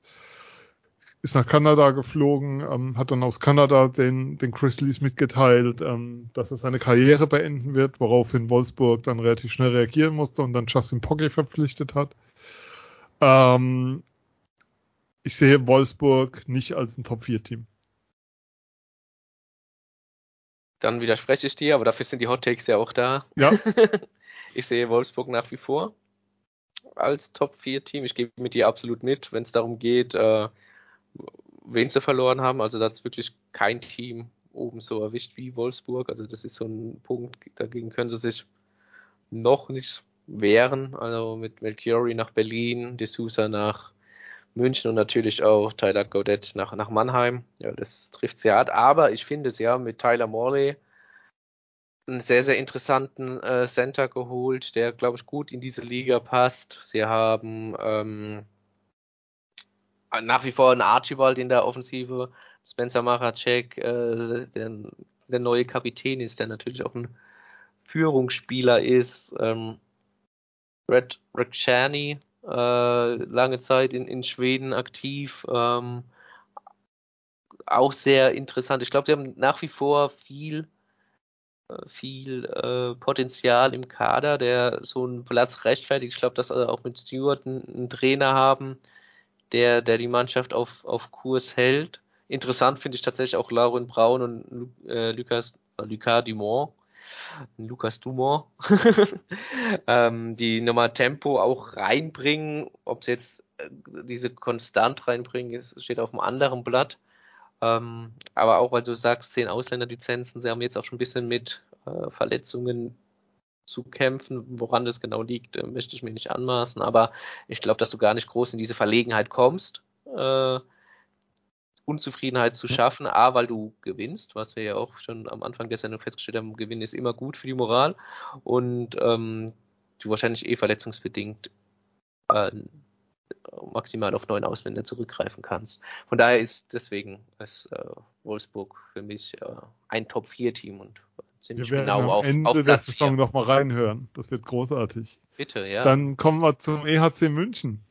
ist nach Kanada geflogen, ähm, hat dann aus Kanada den, den Grizzlies mitgeteilt, ähm, dass er seine Karriere beenden wird, woraufhin Wolfsburg dann relativ schnell reagieren musste und dann Justin Pocket verpflichtet hat. Ähm, ich sehe Wolfsburg nicht als ein Top-4-Team. Dann widerspreche ich dir, aber dafür sind die Hot Takes ja auch da. Ja. ich sehe Wolfsburg nach wie vor als Top-4-Team. Ich gebe mit dir absolut mit, wenn es darum geht, äh, wen sie verloren haben. Also da es wirklich kein Team oben so erwischt wie Wolfsburg. Also das ist so ein Punkt, dagegen können sie sich noch nicht wehren. Also mit Melchiori nach Berlin, D'Souza nach München und natürlich auch Tyler Godet nach, nach Mannheim. Ja, das trifft sehr hart. Aber ich finde es ja mit Tyler Morley einen sehr, sehr interessanten äh, Center geholt, der, glaube ich, gut in diese Liga passt. Sie haben ähm, nach wie vor ein Archibald in der Offensive, Spencer Maracek, äh, der, der neue Kapitän ist, der natürlich auch ein Führungsspieler ist. Ähm, Red Rekshani, äh, lange Zeit in, in Schweden aktiv. Ähm, auch sehr interessant. Ich glaube, sie haben nach wie vor viel, äh, viel äh, Potenzial im Kader, der so einen Platz rechtfertigt. Ich glaube, dass sie auch mit Stewart einen, Trainer haben, der, der die Mannschaft auf, auf Kurs hält. Interessant finde ich tatsächlich auch Lauren Braun und äh, Lucas, äh, Lucas Dumont, Lucas Dumont, ähm, die nochmal Tempo auch reinbringen. Ob sie jetzt äh, diese konstant reinbringen, ist, steht auf einem anderen Blatt. Ähm, aber auch, weil du sagst, zehn Ausländerlizenzen, sie haben jetzt auch schon ein bisschen mit äh, Verletzungen zu kämpfen. Woran das genau liegt, äh, möchte ich mir nicht anmaßen, aber ich glaube, dass du gar nicht groß in diese Verlegenheit kommst, äh, Unzufriedenheit zu schaffen, A, weil du gewinnst, was wir ja auch schon am Anfang der Sendung festgestellt haben, Gewinn ist immer gut für die Moral und ähm, du wahrscheinlich eh verletzungsbedingt äh, maximal auf neun Ausländer zurückgreifen kannst. Von daher ist deswegen ist, äh, Wolfsburg für mich äh, ein Top-4-Team und ziemlich wir werden genau am auf, Ende auf der Saison nochmal reinhören. Das wird großartig. Bitte, ja. Dann kommen wir zum EHC München.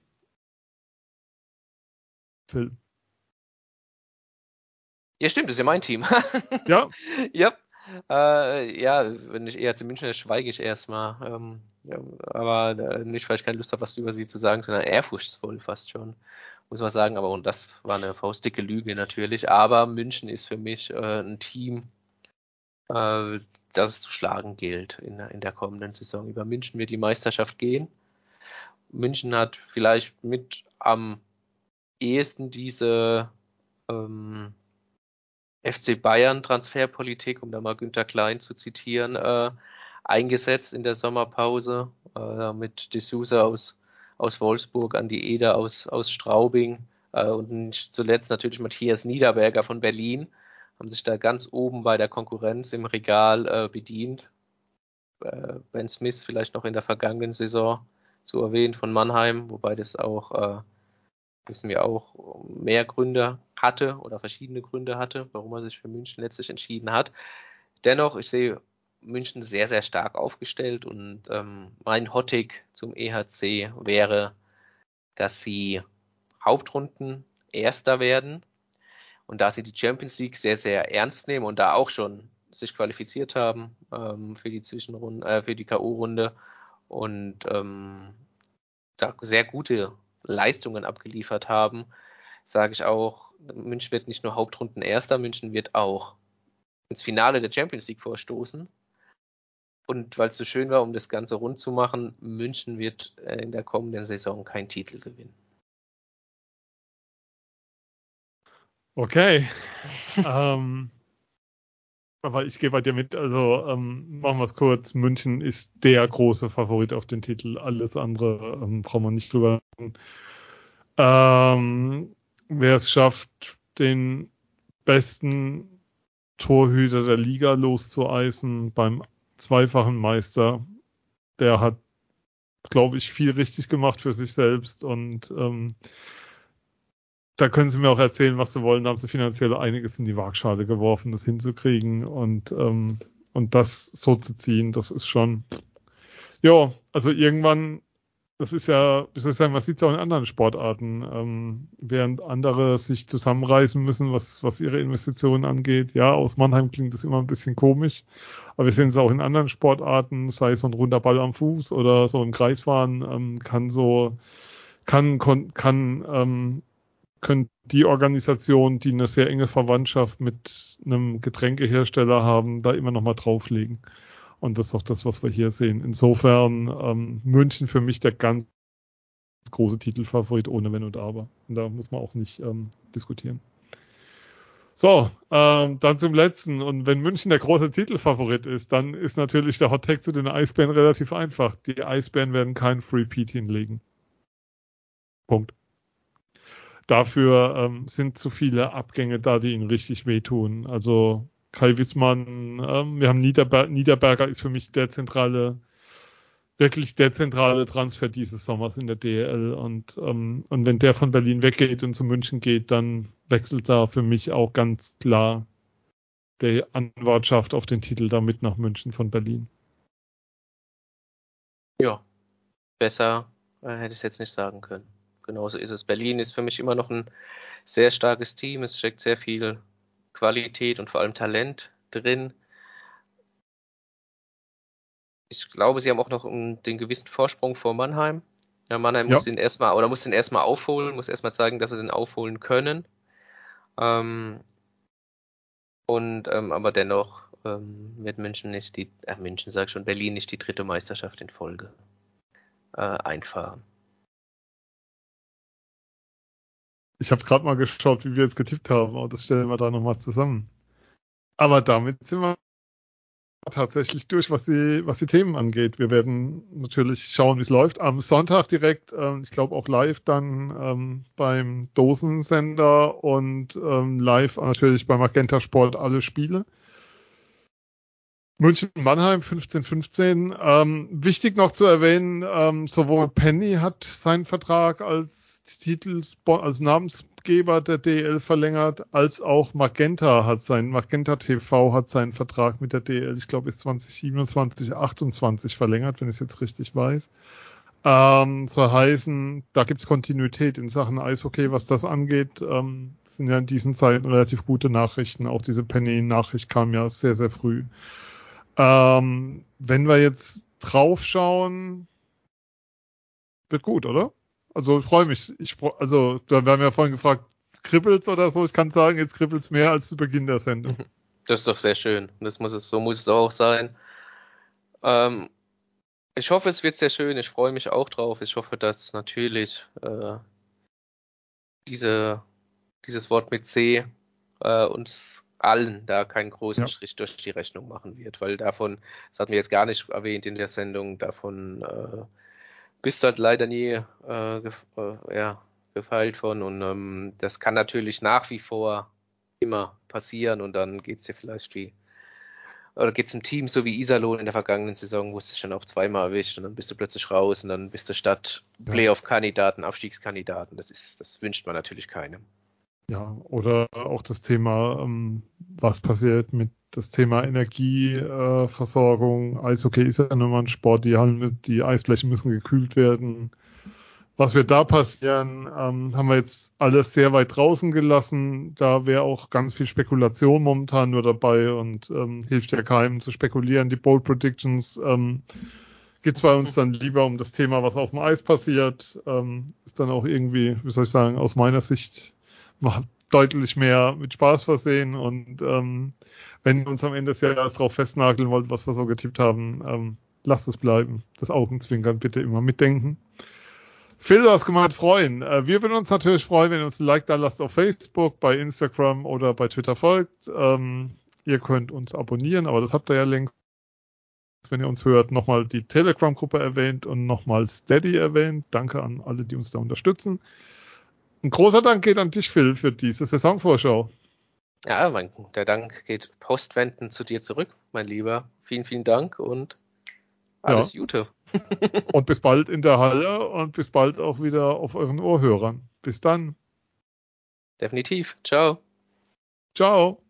Phil. Ja, stimmt, das ist ja mein Team. ja. ja. Äh, ja, wenn ich EHC München, schweige ich erstmal. Ähm, ja, aber äh, nicht, weil ich keine Lust habe, was über sie zu sagen, sondern ehrfurchtsvoll fast schon, muss man sagen. Aber und das war eine faustdicke Lüge natürlich. Aber München ist für mich äh, ein Team, äh, dass es zu schlagen gilt in, in der kommenden Saison. Über München wird die Meisterschaft gehen. München hat vielleicht mit am ehesten diese ähm, FC Bayern Transferpolitik, um da mal Günter Klein zu zitieren, äh, eingesetzt in der Sommerpause äh, mit D'Souza aus, aus Wolfsburg, Andi Eder aus, aus Straubing äh, und zuletzt natürlich Matthias Niederberger von Berlin, haben sich da ganz oben bei der Konkurrenz im Regal äh, bedient. Äh, ben Smith vielleicht noch in der vergangenen Saison zu erwähnen von Mannheim, wobei das auch, äh, wissen wir auch, mehr Gründe hatte oder verschiedene Gründe hatte, warum er sich für München letztlich entschieden hat. Dennoch, ich sehe München sehr, sehr stark aufgestellt und ähm, mein Hottig zum EHC wäre, dass sie Hauptrunden Erster werden und da sie die Champions League sehr, sehr ernst nehmen und da auch schon sich qualifiziert haben ähm, für die Zwischenrunde, äh, für die K.O.-Runde und ähm, da sehr gute Leistungen abgeliefert haben, sage ich auch, München wird nicht nur Hauptrunden Erster, München wird auch ins Finale der Champions League vorstoßen. Und weil es so schön war, um das Ganze rund zu machen, München wird äh, in der kommenden Saison keinen Titel gewinnen. Okay. ähm, aber ich gehe bei dir mit. Also ähm, machen wir es kurz. München ist der große Favorit auf den Titel. Alles andere ähm, brauchen wir nicht drüber. Ähm, wer es schafft, den besten Torhüter der Liga loszueisen beim zweifachen Meister, der hat, glaube ich, viel richtig gemacht für sich selbst und ähm, da können sie mir auch erzählen, was sie wollen. Da haben sie finanziell einiges in die Waagschale geworfen, das hinzukriegen und, ähm, und das so zu ziehen, das ist schon, ja, also irgendwann das ist ja, soll ich sagen, man sieht es auch in anderen Sportarten, ähm, während andere sich zusammenreißen müssen, was, was ihre Investitionen angeht. Ja, aus Mannheim klingt das immer ein bisschen komisch, aber wir sehen es auch in anderen Sportarten, sei es so ein runder Ball am Fuß oder so ein Kreisfahren, ähm, kann so, kann, kann, kann ähm, können die Organisationen, die eine sehr enge Verwandtschaft mit einem Getränkehersteller haben, da immer noch mal drauflegen. Und das ist auch das, was wir hier sehen. Insofern ähm, München für mich der ganz große Titelfavorit ohne Wenn und Aber. Und da muss man auch nicht ähm, diskutieren. So, ähm, dann zum letzten. Und wenn München der große Titelfavorit ist, dann ist natürlich der Hottag zu den Eisbären relativ einfach. Die Eisbären werden keinen Free Peat hinlegen. Punkt. Dafür ähm, sind zu viele Abgänge da, die ihnen richtig wehtun. Also Kai Wissmann, ähm, wir haben Niederber Niederberger ist für mich der zentrale, wirklich der zentrale Transfer dieses Sommers in der DL und, ähm, und wenn der von Berlin weggeht und zu München geht, dann wechselt da für mich auch ganz klar der Anwartschaft auf den Titel damit nach München von Berlin. Ja, besser äh, hätte ich es jetzt nicht sagen können. Genauso ist es. Berlin ist für mich immer noch ein sehr starkes Team. Es steckt sehr viel Qualität und vor allem Talent drin. Ich glaube, sie haben auch noch den gewissen Vorsprung vor Mannheim. Ja, Mannheim ja. muss den erstmal oder muss den erstmal aufholen, muss erstmal zeigen, dass sie den aufholen können. Ähm, und ähm, aber dennoch ähm, wird München nicht die, äh, München sag schon, Berlin nicht die dritte Meisterschaft in Folge äh, einfahren. Ich habe gerade mal geschaut, wie wir jetzt getippt haben, aber das stellen wir da nochmal zusammen. Aber damit sind wir tatsächlich durch, was die, was die Themen angeht. Wir werden natürlich schauen, wie es läuft. Am Sonntag direkt, ähm, ich glaube auch live dann ähm, beim Dosensender und ähm, live natürlich beim Magenta Sport alle Spiele. München Mannheim 15-15. Ähm, wichtig noch zu erwähnen, ähm, sowohl Penny hat seinen Vertrag als Titels als Namensgeber der DL verlängert, als auch Magenta hat sein, Magenta TV hat seinen Vertrag mit der DL, ich glaube, bis 2027, 28 verlängert, wenn ich es jetzt richtig weiß. Ähm, soll heißen, da gibt es Kontinuität in Sachen Eishockey, was das angeht. Ähm, sind ja in diesen Zeiten relativ gute Nachrichten. Auch diese Penny-Nachricht kam ja sehr, sehr früh. Ähm, wenn wir jetzt draufschauen, wird gut, oder? Also ich freue mich. Ich freu, also wir haben ja vorhin gefragt, kribbelt's oder so. Ich kann sagen, jetzt kribbelt's mehr als zu Beginn der Sendung. Das ist doch sehr schön. Das muss es, so muss es auch sein. Ähm, ich hoffe, es wird sehr schön. Ich freue mich auch drauf. Ich hoffe, dass natürlich äh, diese, dieses Wort mit C äh, uns allen da keinen großen ja. Strich durch die Rechnung machen wird, weil davon, das hatten wir jetzt gar nicht erwähnt in der Sendung, davon äh, bist halt leider nie äh, gef äh, ja, gefeilt von und ähm, das kann natürlich nach wie vor immer passieren und dann geht es dir vielleicht wie oder geht's einem Team so wie Iserlohn in der vergangenen Saison, wo es sich dann auch zweimal erwischt und dann bist du plötzlich raus und dann bist du statt Playoff-Kandidaten, Abstiegskandidaten. Das ist, das wünscht man natürlich keinem. Ja, oder auch das Thema, ähm, was passiert mit das Thema Energieversorgung. Äh, Eishockey ist ja nun mal ein Sport, die, Hallen, die Eisflächen müssen gekühlt werden. Was wird da passieren, ähm, haben wir jetzt alles sehr weit draußen gelassen. Da wäre auch ganz viel Spekulation momentan nur dabei und ähm, hilft ja keinem zu spekulieren. Die Bold Predictions ähm, geht bei uns dann lieber um das Thema, was auf dem Eis passiert. Ähm, ist dann auch irgendwie, wie soll ich sagen, aus meiner Sicht deutlich mehr mit Spaß versehen und ähm, wenn ihr uns am Ende des Jahres darauf festnageln wollt, was wir so getippt haben, ähm, lasst es bleiben. Das Augenzwinkern bitte immer mitdenken. Phil, du hast gemeint freuen. Äh, wir würden uns natürlich freuen, wenn ihr uns ein Like da lasst auf Facebook, bei Instagram oder bei Twitter folgt. Ähm, ihr könnt uns abonnieren, aber das habt ihr ja längst. Wenn ihr uns hört, nochmal die Telegram-Gruppe erwähnt und nochmal Steady erwähnt. Danke an alle, die uns da unterstützen. Ein großer Dank geht an dich, Phil, für diese Saisonvorschau. Ja, mein, der Dank geht postwendend zu dir zurück, mein Lieber. Vielen, vielen Dank und alles ja. Gute. und bis bald in der Halle und bis bald auch wieder auf euren Ohrhörern. Bis dann. Definitiv. Ciao. Ciao.